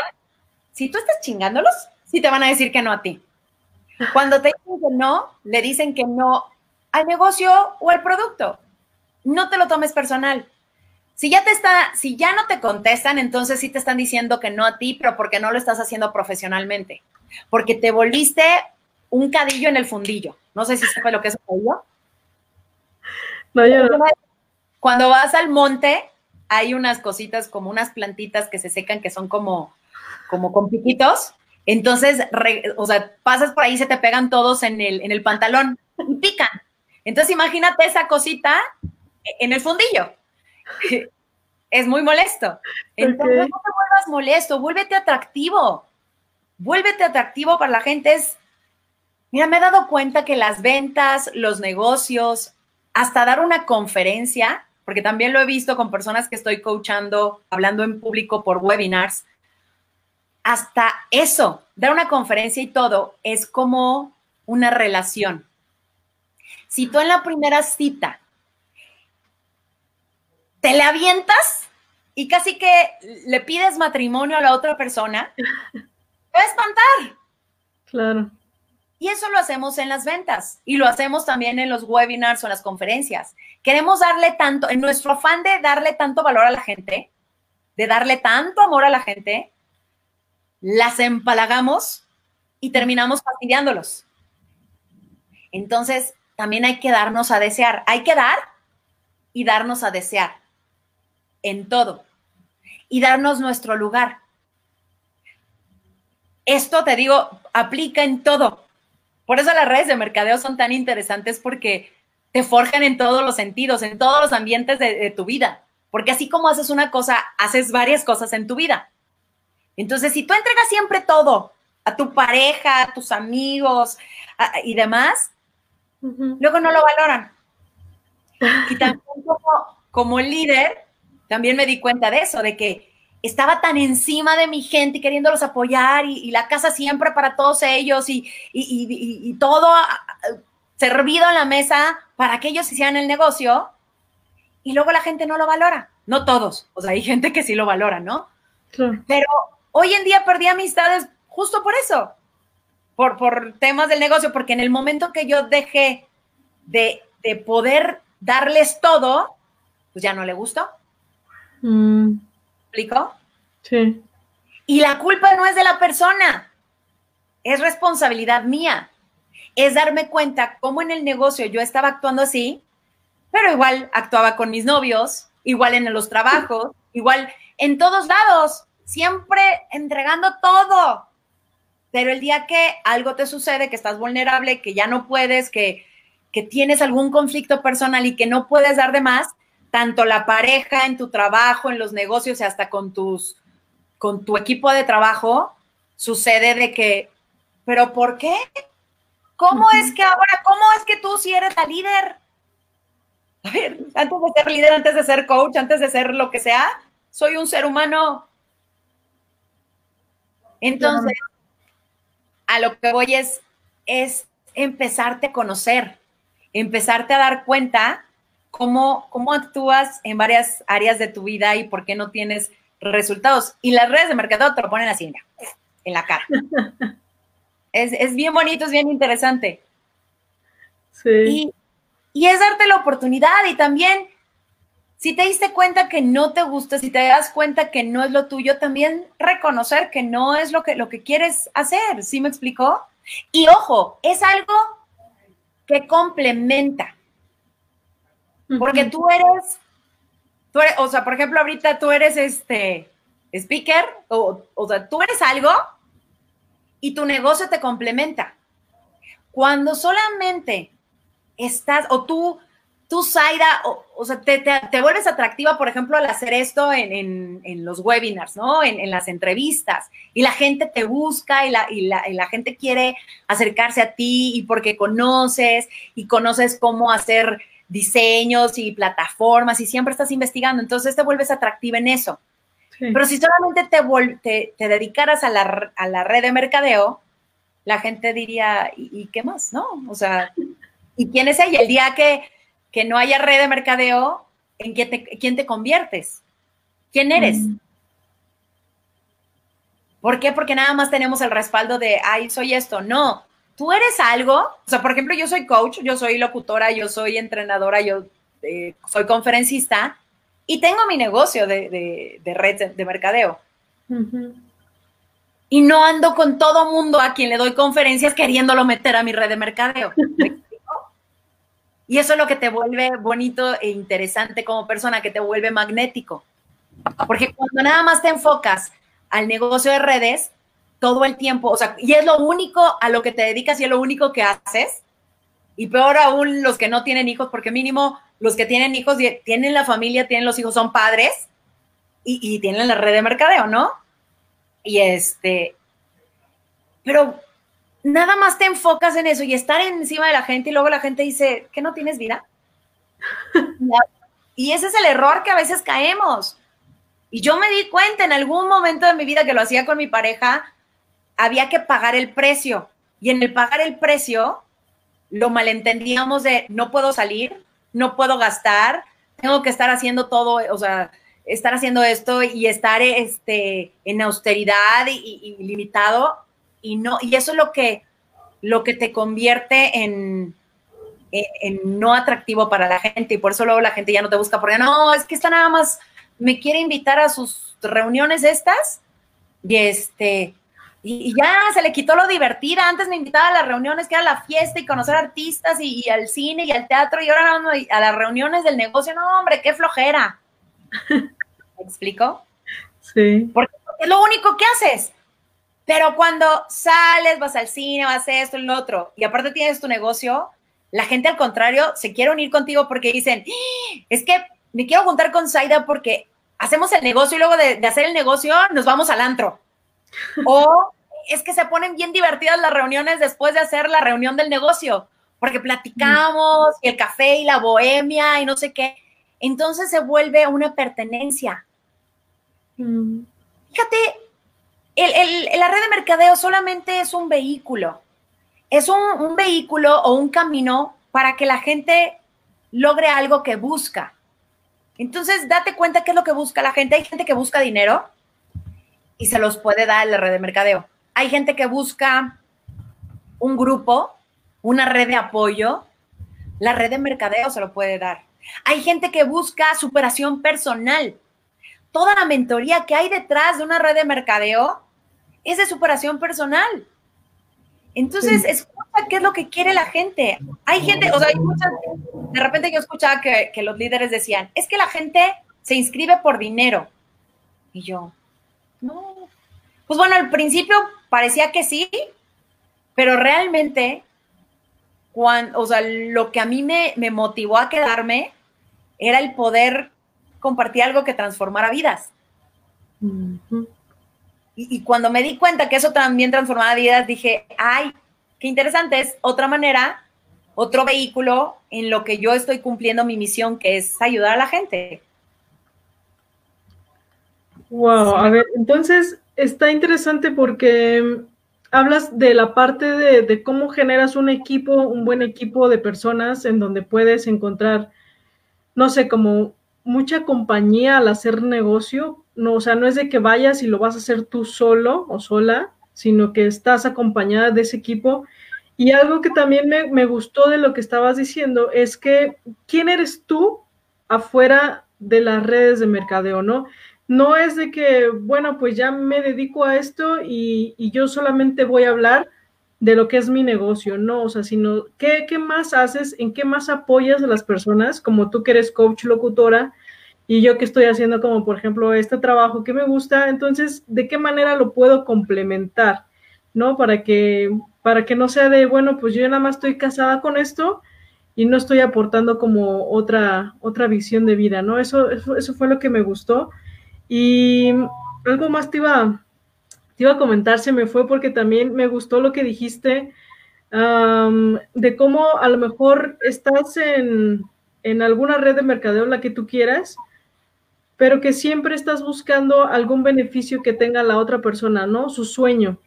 si tú estás chingándolos, sí te van a decir que no a ti. Cuando te dicen que no, le dicen que no al negocio o al producto. No te lo tomes personal. Si ya te está, si ya no te contestan, entonces sí te están diciendo que no a ti, pero porque no lo estás haciendo profesionalmente. Porque te volviste un cadillo en el fundillo. No sé si sabe lo que es un cadillo. No, yo no. Cuando vas al monte, hay unas cositas como unas plantitas que se secan que son como, como con piquitos. Entonces, o sea, pasas por ahí, se te pegan todos en el, en el pantalón y pican. Entonces, imagínate esa cosita en el fundillo. Es muy molesto. Entonces, no te vuelvas molesto, vuélvete atractivo. Vuélvete atractivo para la gente. Es, mira, me he dado cuenta que las ventas, los negocios, hasta dar una conferencia, porque también lo he visto con personas que estoy coachando, hablando en público por webinars, hasta eso, dar una conferencia y todo, es como una relación. Si tú en la primera cita te le avientas y casi que le pides matrimonio a la otra persona, te va a espantar. Claro. Y eso lo hacemos en las ventas y lo hacemos también en los webinars o en las conferencias. Queremos darle tanto, en nuestro afán de darle tanto valor a la gente, de darle tanto amor a la gente, las empalagamos y terminamos fastidiándolos. Entonces, también hay que darnos a desear. Hay que dar y darnos a desear en todo y darnos nuestro lugar. Esto, te digo, aplica en todo. Por eso las redes de mercadeo son tan interesantes porque te forjan en todos los sentidos, en todos los ambientes de, tu vida. Porque así como haces una cosa, haces varias cosas en tu vida. Entonces, si tú entregas siempre todo a tu pareja, a tus amigos y demás, luego no lo valoran. Y también como, como líder, también me di cuenta de eso, de que estaba tan encima de mi gente y queriéndolos apoyar y, la casa siempre para todos ellos y, todo ah, servido en la mesa para que ellos hicieran el negocio y luego la gente no lo valora. No todos, o sea, hay gente que sí lo valora, ¿no? Pero hoy en día perdí amistades justo por eso, por, por temas del negocio, porque en el momento que yo dejé de, poder darles todo, pues ya no le gustó. Mm Sí. Y la culpa no es de la persona, es responsabilidad mía. Es darme cuenta cómo en el negocio yo estaba actuando así, pero igual actuaba con mis novios, igual en los trabajos, igual en todos lados, siempre entregando todo. Pero el día que algo te sucede, que estás vulnerable, que ya no puedes, que, que tienes algún conflicto personal y que no puedes dar de más, tanto la pareja, en tu trabajo, en los negocios y hasta con tus, con tu equipo de trabajo, sucede de que, pero ¿por qué? ¿Cómo es que ahora, cómo es que tú si eres la líder? A ver, antes de ser líder, antes de ser coach, antes de ser lo que sea, soy un ser humano. Entonces, a lo que voy es, es empezarte a conocer, empezarte a dar cuenta cómo, cómo actúas en varias áreas de tu vida y por qué no tienes resultados. Y las redes de mercado te lo ponen así, en la cara. es, bien bonito, es bien interesante. Sí. Y, es darte la oportunidad y también, si te diste cuenta que no te gusta, si te das cuenta que no es lo tuyo, también reconocer que no es lo que, lo que quieres hacer. ¿Sí me explicó? Y ojo, es algo que complementa. Porque tú eres, tú eres, o sea, por ejemplo, ahorita tú eres este speaker, o, o sea, tú eres algo y tu negocio te complementa. Cuando solamente estás, o tú, tú, Zaira, o, sea, te, te, vuelves atractiva, por ejemplo, al hacer esto en, en, los webinars, ¿no? En, en, las entrevistas, y la gente te busca y la, y, la, y la gente quiere acercarse a ti y porque conoces y conoces cómo hacer diseños y plataformas y siempre estás investigando, entonces te vuelves atractiva en eso. Pero si solamente te, te, dedicaras a la, a la, red de mercadeo, la gente diría, ¿y, qué más? ¿No? O sea, ¿y quién es ella? El día que, que no haya red de mercadeo, ¿en quién te, quién te conviertes? ¿Quién eres? Mm. ¿Por qué? Porque nada más tenemos el respaldo de, ay, soy esto. No, tú eres algo. O sea, por ejemplo, yo soy coach, yo soy locutora, yo soy entrenadora, yo eh, soy conferencista y tengo mi negocio de, red de mercadeo. Y no ando con todo mundo a quien le doy conferencias queriéndolo meter a mi red de mercadeo. y eso es lo que te vuelve bonito e interesante como persona, que te vuelve magnético. Porque cuando nada más te enfocas al negocio de redes, todo el tiempo, o sea, y es lo único a lo que te dedicas y es lo único que haces, y peor aún los que no tienen hijos, porque mínimo los que tienen hijos, tienen la familia, tienen los hijos, son padres y, tienen la red de mercadeo, ¿no? Y este, pero nada más te enfocas en eso y estar encima de la gente y luego la gente dice, ¿que no tienes vida? y ese es el error que a veces caemos. Y yo me di cuenta en algún momento de mi vida que lo hacía con mi pareja, había que pagar el precio. Y en el pagar el precio, lo malentendíamos de no puedo salir, no puedo gastar, tengo que estar haciendo todo, o sea, estar haciendo esto y estar este, en austeridad y, limitado. Y, no, y eso es lo que, lo que te convierte en, en, no atractivo para la gente. Y por eso luego la gente ya no te busca porque no, es que está nada más, me quiere invitar a sus reuniones estas. Y este, y, ya se le quitó lo divertida. Antes me invitaba a las reuniones que era la fiesta y conocer artistas y, al cine y al teatro y ahora no, a las reuniones del negocio. No, hombre, qué flojera. ¿Me explico? Sí. Porque es lo único que haces. Pero cuando sales, vas al cine, vas a esto, y lo otro, y aparte tienes tu negocio, la gente al contrario se quiere unir contigo porque dicen, ¡Ah! es que me quiero juntar con Saida porque hacemos el negocio y luego de, de hacer el negocio nos vamos al antro. O es que se ponen bien divertidas las reuniones después de hacer la reunión del negocio, porque platicamos y el café y la bohemia y no sé qué. Entonces se vuelve una pertenencia. Mm. Fíjate, la red de mercadeo solamente es un vehículo. Es un, un vehículo o un camino para que la gente logre algo que busca. Entonces, date cuenta qué es lo que busca la gente. Hay gente que busca dinero, y se los puede dar la red de mercadeo. Hay gente que busca un grupo, una red de apoyo, la red de mercadeo se lo puede dar. Hay gente que busca superación personal. Toda la mentoría que hay detrás de una red de mercadeo es de superación personal. Entonces, escucha qué es lo que quiere la gente. Hay gente, o sea, hay muchas, de repente yo escuchaba que, que los líderes decían, es que la gente se inscribe por dinero. Y yo, no. Pues bueno, al principio parecía que sí, pero realmente, cuando, o sea, lo que a mí me, motivó a quedarme era el poder compartir algo que transformara vidas. y, y, cuando me di cuenta que eso también transformaba vidas, dije, ay, qué interesante, es otra manera, otro vehículo en lo que yo estoy cumpliendo mi misión, que es ayudar a la gente. Wow, a ver, entonces está interesante porque hablas de la parte de, cómo generas un equipo, un buen equipo de personas en donde puedes encontrar, no sé, como mucha compañía al hacer negocio. No, o sea, no es de que vayas y lo vas a hacer tú solo o sola, sino que estás acompañada de ese equipo. Y algo que también me, me gustó de lo que estabas diciendo es que, ¿quién eres tú afuera de las redes de mercadeo, no? No es de que, bueno, pues ya me dedico a esto y, yo solamente voy a hablar de lo que es mi negocio, no, o sea, sino ¿qué, qué más haces, en qué más apoyas a las personas, como tú que eres coach locutora y yo que estoy haciendo como, por ejemplo, este trabajo que me gusta, entonces, ¿de qué manera lo puedo complementar, no? Para que, para que no sea de, bueno, pues yo nada más estoy casada con esto y no estoy aportando como otra, otra visión de vida, ¿no? Eso, eso, eso fue lo que me gustó. Y algo más te iba, te iba a comentar, se me fue porque también me gustó lo que dijiste de cómo a lo mejor estás en, en alguna red de mercadeo, la que tú quieras, pero que siempre estás buscando algún beneficio que tenga la otra persona, ¿no? Su sueño,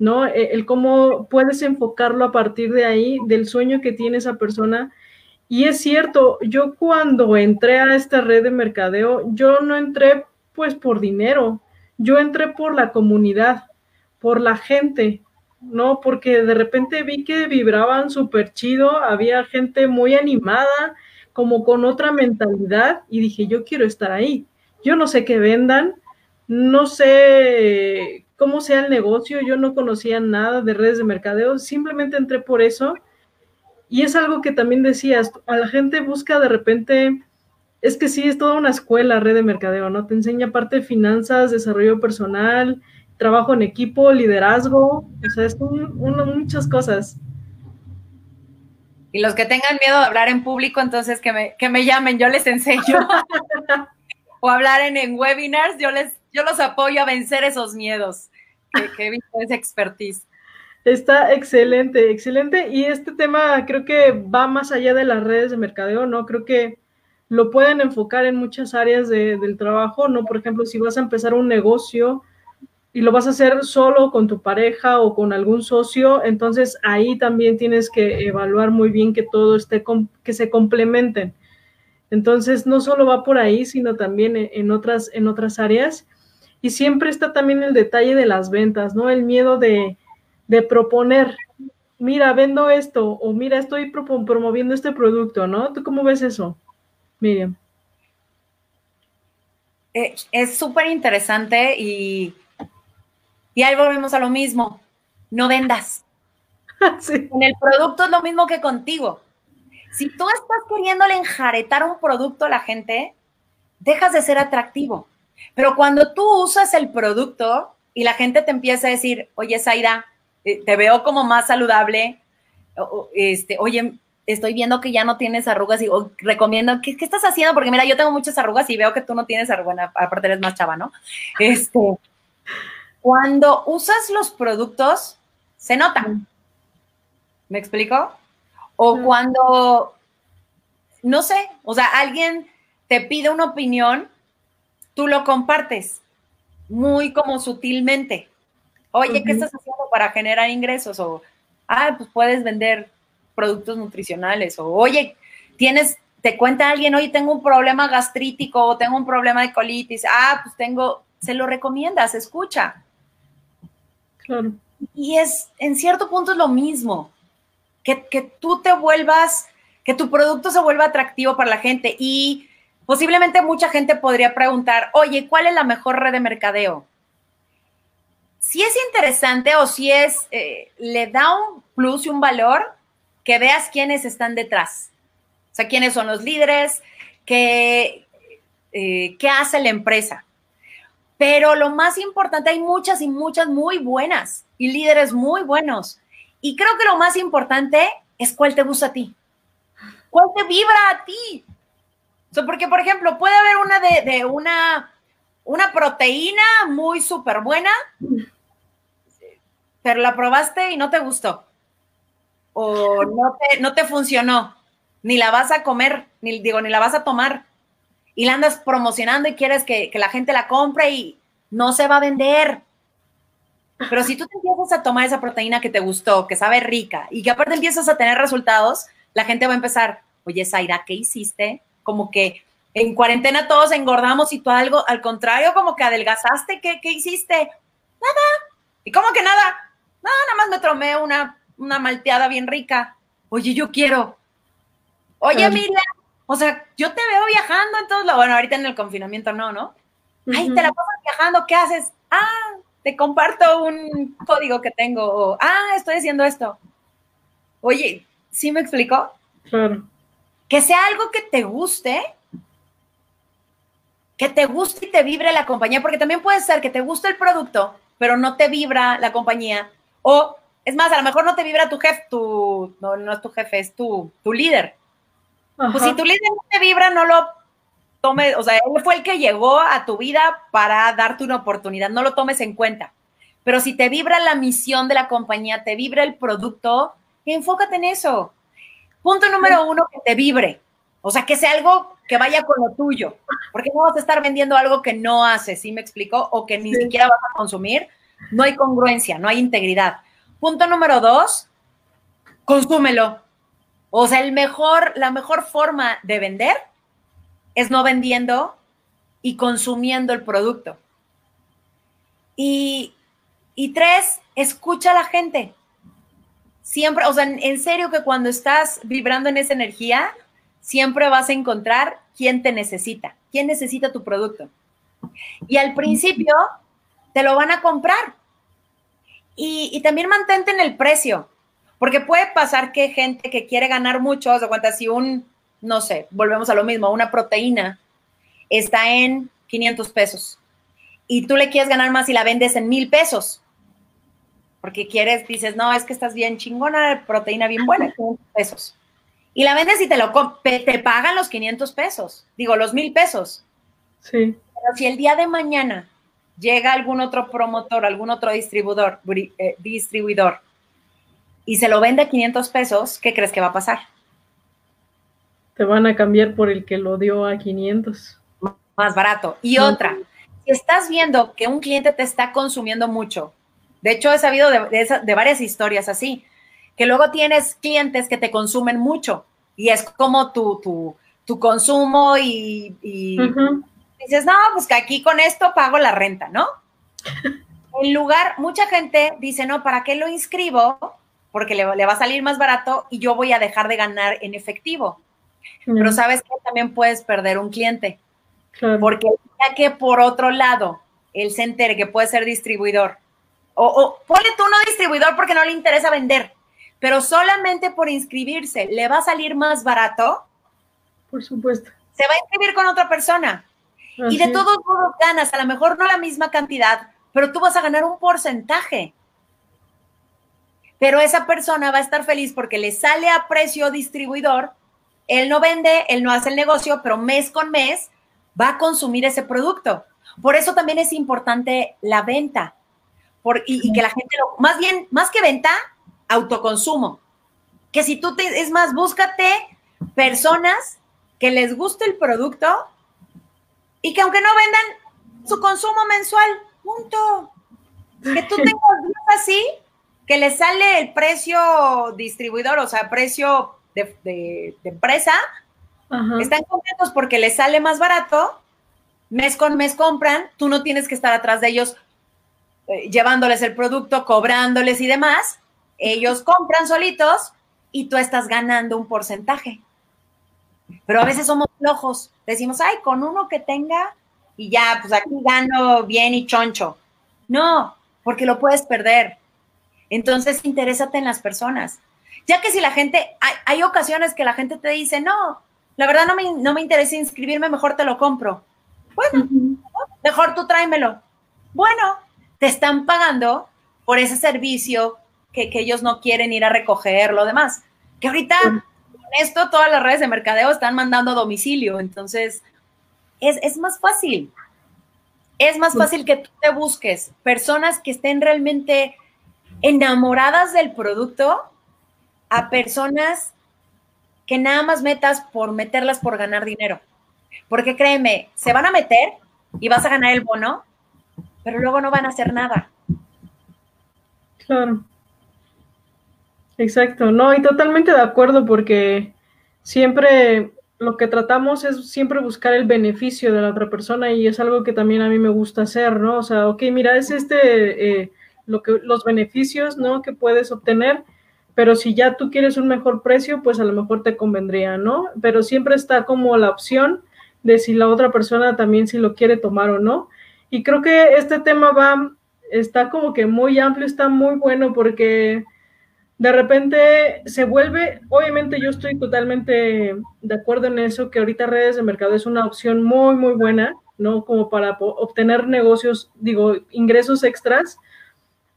¿no? E, el, cómo puedes enfocarlo a partir de ahí, del sueño que tiene esa persona. Y es cierto, yo cuando entré a esta red de mercadeo, yo no entré pues por dinero, yo entré por la comunidad, por la gente, ¿no? Porque de repente vi que vibraban súper chido, había gente muy animada, como con otra mentalidad, y dije, yo quiero estar ahí. Yo no sé qué vendan, no sé cómo sea el negocio, yo no conocía nada de redes de mercadeo, simplemente entré por eso. Y es algo que también decías, a la gente busca de repente, es que sí, es toda una escuela red de mercadeo, ¿no? Te enseña parte de finanzas, desarrollo personal, trabajo en equipo, liderazgo, o sea, es muchas cosas. Y los que tengan miedo de hablar en público, entonces que me, que me llamen, yo les enseño. o hablar en, en, webinars, yo les, yo los apoyo a vencer esos miedos que, que he visto esa expertise. Está excelente, excelente. Y este tema creo que va más allá de las redes de mercadeo, ¿no? Creo que lo pueden enfocar en muchas áreas de, del trabajo, ¿no? Por ejemplo, si vas a empezar un negocio, y lo vas a hacer solo con tu pareja o con algún socio, entonces ahí también tienes que evaluar muy bien que todo esté, que se complementen. Entonces no solo va por ahí, sino también e, en otras, en otras áreas. Y siempre está también el detalle de las ventas, ¿no? El miedo de, de proponer, mira, vendo esto, o mira, estoy promoviendo este producto, ¿no? ¿Tú cómo ves eso, Miriam? Eh, es súper interesante y y ahí volvemos a lo mismo, no vendas. En el producto es lo mismo que contigo. Si tú estás queriéndole enjaretar un producto a la gente, dejas de ser atractivo. Pero cuando tú usas el producto y la gente te empieza a decir, oye, Zaira, eh, te veo como más saludable, este, oye, estoy viendo que ya no tienes arrugas y recomiendo, ¿qué, ¿qué, estás haciendo? Porque mira, yo tengo muchas arrugas y veo que tú no tienes arrugas, aparte eres más chava, ¿no? Este, cuando usas los productos, se nota. ¿Me explico? O cuando, no sé, o sea, alguien te pide una opinión, tú lo compartes muy como sutilmente. Oye, ¿qué estás haciendo para generar ingresos? O, ah, pues puedes vender productos nutricionales. O, oye, tienes, te cuenta alguien, oye, tengo un problema gastrítico o tengo un problema de colitis. Ah, pues tengo, se lo recomiendas, escucha. Y es, en cierto punto es lo mismo, que, que tú te vuelvas, que tu producto se vuelva atractivo para la gente y posiblemente mucha gente podría preguntar, oye, ¿cuál es la mejor red de mercadeo? Si es interesante o si es, eh, le da un plus y un valor que veas quiénes están detrás. O sea, quiénes son los líderes, qué, eh, qué hace la empresa. Pero lo más importante, hay muchas y muchas muy buenas y líderes muy buenos. Y creo que lo más importante es cuál te gusta a ti. ¿Cuál te vibra a ti? porque, por ejemplo, puede haber una de, una, una proteína muy súper buena, pero la probaste y no te gustó. O no te, no te funcionó. Ni la vas a comer, ni digo, ni la vas a tomar y la andas promocionando y quieres que, la gente la compre y no se va a vender. Pero si tú te empiezas a tomar esa proteína que te gustó, que sabe rica y que aparte empiezas a tener resultados, la gente va a empezar, oye, Zaira, ¿qué hiciste? Como que en cuarentena todos engordamos y tú algo, al contrario, como que adelgazaste, ¿qué, qué hiciste? Nada. ¿Y cómo que nada? No, nada más me tomé una, una malteada bien rica. Oye, yo quiero. Oye, Miriam, o sea, yo te veo viajando, entonces, bueno, ahorita en el confinamiento no, ¿no? Ay, te la pasas viajando, ¿qué haces? Ah, te comparto un código que tengo, o, ah, estoy haciendo esto. Oye, ¿sí me explico? Claro. Que sea algo que te guste, que te guste y te vibre la compañía, porque también puede ser que te guste el producto, pero no te vibra la compañía, o es más, a lo mejor no te vibra tu jefe, tu, no, no es tu jefe, es tu, tu líder. Pues si tu líder no te vibra, no lo tome, o sea, él fue el que llegó a tu vida para darte una oportunidad, no lo tomes en cuenta. Pero si te vibra la misión de la compañía, te vibra el producto, enfócate en eso. Punto número uno, que te vibre. O sea, que sea algo que vaya con lo tuyo, porque no vas a estar vendiendo algo que no haces, ¿sí me explico? O que ni siquiera vas a consumir. No hay congruencia, no hay integridad. Punto número dos, consúmelo. O sea, el mejor, la mejor forma de vender es no vendiendo y consumiendo el producto. Y, y tres, escucha a la gente. Siempre, o sea, en serio que cuando estás vibrando en esa energía, siempre vas a encontrar quién te necesita, quién necesita tu producto. Y al principio te lo van a comprar. Y, también mantente en el precio, porque puede pasar que gente que quiere ganar mucho, se cuenta si un, no sé, volvemos a lo mismo, una proteína está en 500 pesos y tú le quieres ganar más y la vendes en mil pesos, porque quieres, dices, no, es que estás bien chingona, proteína bien buena, 500 pesos y la vendes y te lo te pagan los 500 pesos, digo, los mil pesos. Sí. Pero si el día de mañana llega algún otro promotor, algún otro distribuidor, eh, distribuidor y se lo vende a 500 pesos, ¿qué crees que va a pasar? Te van a cambiar por el que lo dio a 500. Más barato. Y otra, si estás viendo que un cliente te está consumiendo mucho, de hecho he sabido de varias historias así, que luego tienes clientes que te consumen mucho y es como tu, tu, consumo y, dices, no, pues que aquí con esto pago la renta, ¿no? en lugar, mucha gente dice, no, ¿para qué lo inscribo? Porque le, va a salir más barato y yo voy a dejar de ganar en efectivo. Pero sabes que también puedes perder un cliente. Porque ya que por otro lado, él se entere que puede ser distribuidor, o, o ponle tú no distribuidor porque no le interesa vender, pero solamente por inscribirse le va a salir más barato. Por supuesto. Se va a inscribir con otra persona. Y de todos modos ganas, a lo mejor no la misma cantidad, pero tú vas a ganar un porcentaje. Pero esa persona va a estar feliz porque le sale a precio distribuidor, él no vende, él no hace el negocio, pero mes con mes va a consumir ese producto. Por eso también es importante la venta. Por, y, y, que la gente lo, más bien, más que venta, autoconsumo. Que si tú te, es más, búscate personas que les guste el producto y que aunque no vendan su consumo mensual, punto. Que tú tengas así, que le sale el precio distribuidor, o sea, precio de, empresa, están contentos porque les sale más barato, mes con mes compran, tú no tienes que estar atrás de ellos eh, llevándoles el producto, cobrándoles y demás, ellos compran solitos y tú estás ganando un porcentaje. Pero a veces somos flojos. Decimos, ay, con uno que tenga y ya, pues aquí gano bien y choncho. No, porque lo puedes perder. Entonces, interésate en las personas. Ya que si la gente, hay, ocasiones que la gente te dice, no, la verdad no me, no me interesa inscribirme, mejor te lo compro. Bueno, mejor tú tráemelo. Bueno, te están pagando por ese servicio que, ellos no quieren ir a recoger lo demás. Que ahorita con esto todas las redes de mercadeo están mandando a domicilio, entonces es, es más fácil. Es más fácil que tú te busques personas que estén realmente enamoradas del producto a personas que nada más metas por meterlas por ganar dinero. Porque créeme, se van a meter y vas a ganar el bono, pero luego no van a hacer nada. Claro. Exacto, no, y totalmente de acuerdo porque siempre lo que tratamos es siempre buscar el beneficio de la otra persona y es algo que también a mí me gusta hacer, ¿no? O sea, ok, mira, es este, eh, lo que, los beneficios, ¿no? Que puedes obtener, pero si ya tú quieres un mejor precio, pues a lo mejor te convendría, ¿no? Pero siempre está como la opción de si la otra persona también si lo quiere tomar o no. Y creo que este tema va, está como que muy amplio, está muy bueno porque de repente se vuelve, obviamente yo estoy totalmente de acuerdo en eso, que ahorita redes de mercado es una opción muy, muy buena, ¿no? Como para obtener negocios, digo, ingresos extras,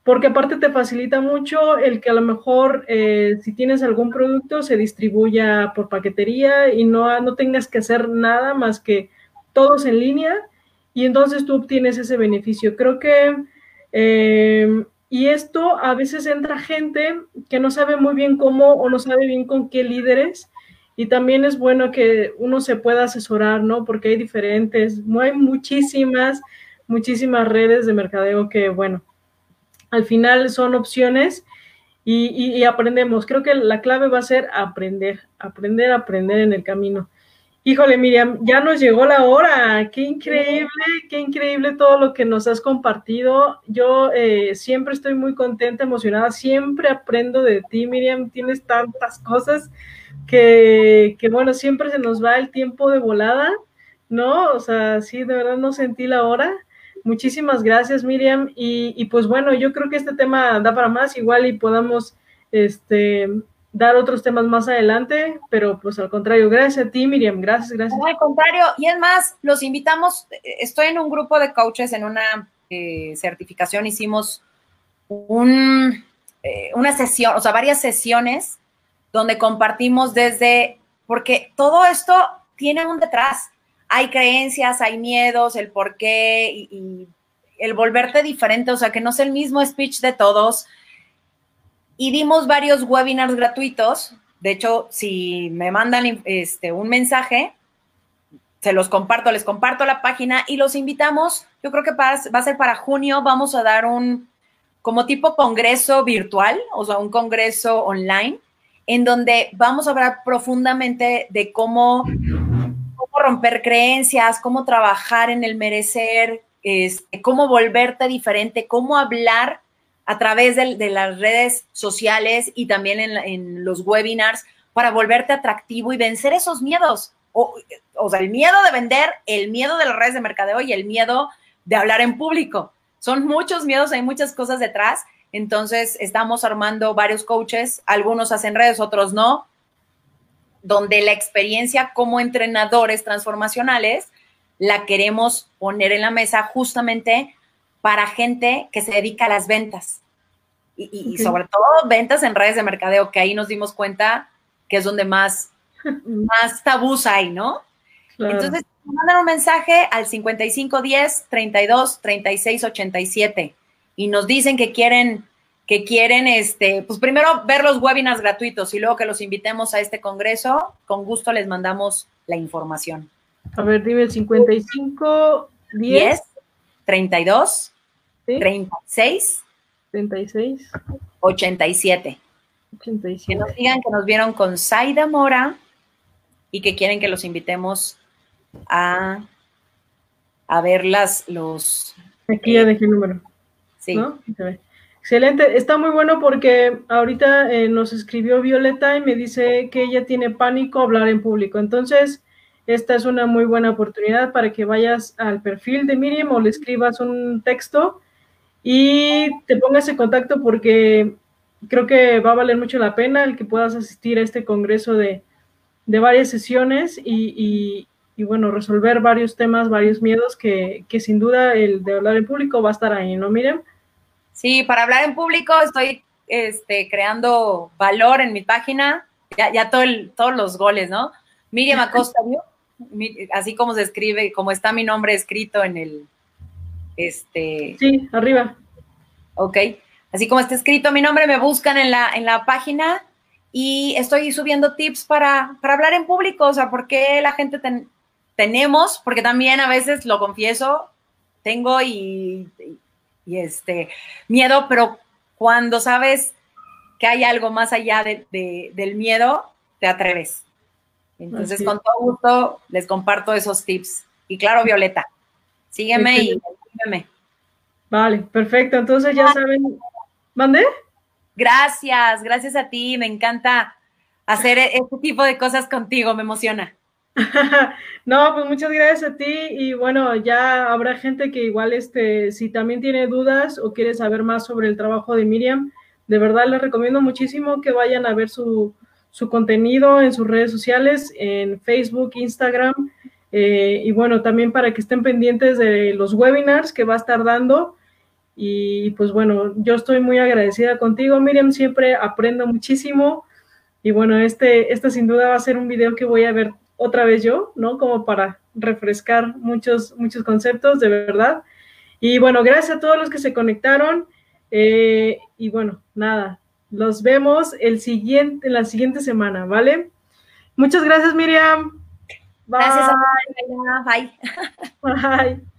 porque aparte te facilita mucho el que a lo mejor eh, si tienes algún producto se distribuya por paquetería y no, no tengas que hacer nada más que todos en línea y entonces tú obtienes ese beneficio. Creo que... Eh, y esto a veces entra gente que no sabe muy bien cómo o no sabe bien con qué líderes y también es bueno que uno se pueda asesorar, ¿no? Porque hay diferentes, hay muchísimas, muchísimas redes de mercadeo que, bueno, al final son opciones y, y, aprendemos. Creo que la clave va a ser aprender, aprender, aprender en el camino. Híjole, Miriam, ya nos llegó la hora. Qué increíble, qué increíble todo lo que nos has compartido. Yo eh, siempre estoy muy contenta, emocionada. Siempre aprendo de ti, Miriam. Tienes tantas cosas que, que, bueno, siempre se nos va el tiempo de volada, ¿no? O sea, sí, de verdad no sentí la hora. Muchísimas gracias, Miriam. Y, y pues bueno, yo creo que este tema da para más, igual y podamos este, dar otros temas más adelante, pero pues al contrario, gracias a ti, Miriam, gracias, gracias. al contrario, y es más, los invitamos, estoy en un grupo de coaches, en una eh, certificación, hicimos eh, una sesión, o sea, varias sesiones donde compartimos desde, porque todo esto tiene un detrás, hay creencias, hay miedos, el por qué y, y el volverte diferente, o sea, que no es el mismo speech de todos, y dimos varios webinars gratuitos. De hecho, si me mandan este, un mensaje, se los comparto, les comparto la página y los invitamos. Yo creo que va a ser para junio. Vamos a dar un como tipo congreso virtual, o sea, un congreso online, en donde vamos a hablar profundamente de cómo, cómo romper creencias, cómo trabajar en el merecer, este, cómo volverte diferente, cómo hablar a través de, las redes sociales y también en, los webinars para volverte atractivo y vencer esos miedos. O, o, sea, el miedo de vender, el miedo de las redes de mercadeo y el miedo de hablar en público. Son muchos miedos, hay muchas cosas detrás. Entonces, estamos armando varios coaches, algunos hacen redes, otros no, donde la experiencia como entrenadores transformacionales la queremos poner en la mesa justamente para gente que se dedica a las ventas. Y, sobre todo ventas en redes de mercadeo, que ahí nos dimos cuenta que es donde más, más tabús hay, ¿no? Entonces, mandan un mensaje al 5510 32 36 87 y nos dicen que quieren que quieren este, pues primero ver los webinars gratuitos y luego que los invitemos a este congreso, con gusto les mandamos la información. A ver, dime el 55 10 32 36. 36. 87. 87. Que nos digan que nos vieron con Saida Mora y que quieren que los invitemos a, a ver las, los... Aquí ya eh, dejé el número. Sí. Excelente, está muy bueno porque ahorita eh, nos escribió Violeta y me dice que ella tiene pánico a hablar en público. Entonces, esta es una muy buena oportunidad para que vayas al perfil de Miriam o le escribas un texto y te pongas en contacto porque creo que va a valer mucho la pena el que puedas asistir a este congreso de, varias sesiones y, bueno, resolver varios temas, varios miedos que, sin duda el de hablar en público va a estar ahí, ¿no, Miriam? Sí, para hablar en público estoy este, creando valor en mi página, ya, ya todo todos los goles, ¿no? Miriam Acosta, así como se escribe, como está mi nombre escrito en el, este. Sí, arriba. Ok. Así como está escrito mi nombre, me buscan en la, en la página y estoy subiendo tips para, hablar en público, o sea, por qué la gente tenemos, porque también a veces, lo confieso, tengo y, este miedo, pero cuando sabes que hay algo más allá del miedo, te atreves. Entonces, con todo gusto, les comparto esos tips. Y claro, Violeta, sígueme y Vale, perfecto. Entonces ya saben. ¿Mande? Gracias, gracias a ti. Me encanta hacer e-, este tipo de cosas contigo, me emociona. no, pues muchas gracias a ti y bueno, ya habrá gente que igual este, si también tiene dudas o quiere saber más sobre el trabajo de Miriam, de verdad les recomiendo muchísimo que vayan a ver su, su contenido en sus redes sociales, en Facebook, Instagram, eh, y bueno, también para que estén pendientes de los webinars que va a estar dando. Y pues bueno, yo estoy muy agradecida contigo, Miriam, siempre aprendo muchísimo. Y bueno, este, este sin duda va a ser un video que voy a ver otra vez yo, ¿no? Como para refrescar muchos, muchos conceptos, de verdad. Y bueno, gracias a todos los que se conectaron. Eh, y bueno, nada, los vemos el siguiente, la siguiente semana, ¿vale? Muchas gracias, Miriam. Bye. Gracias Bye. Bye.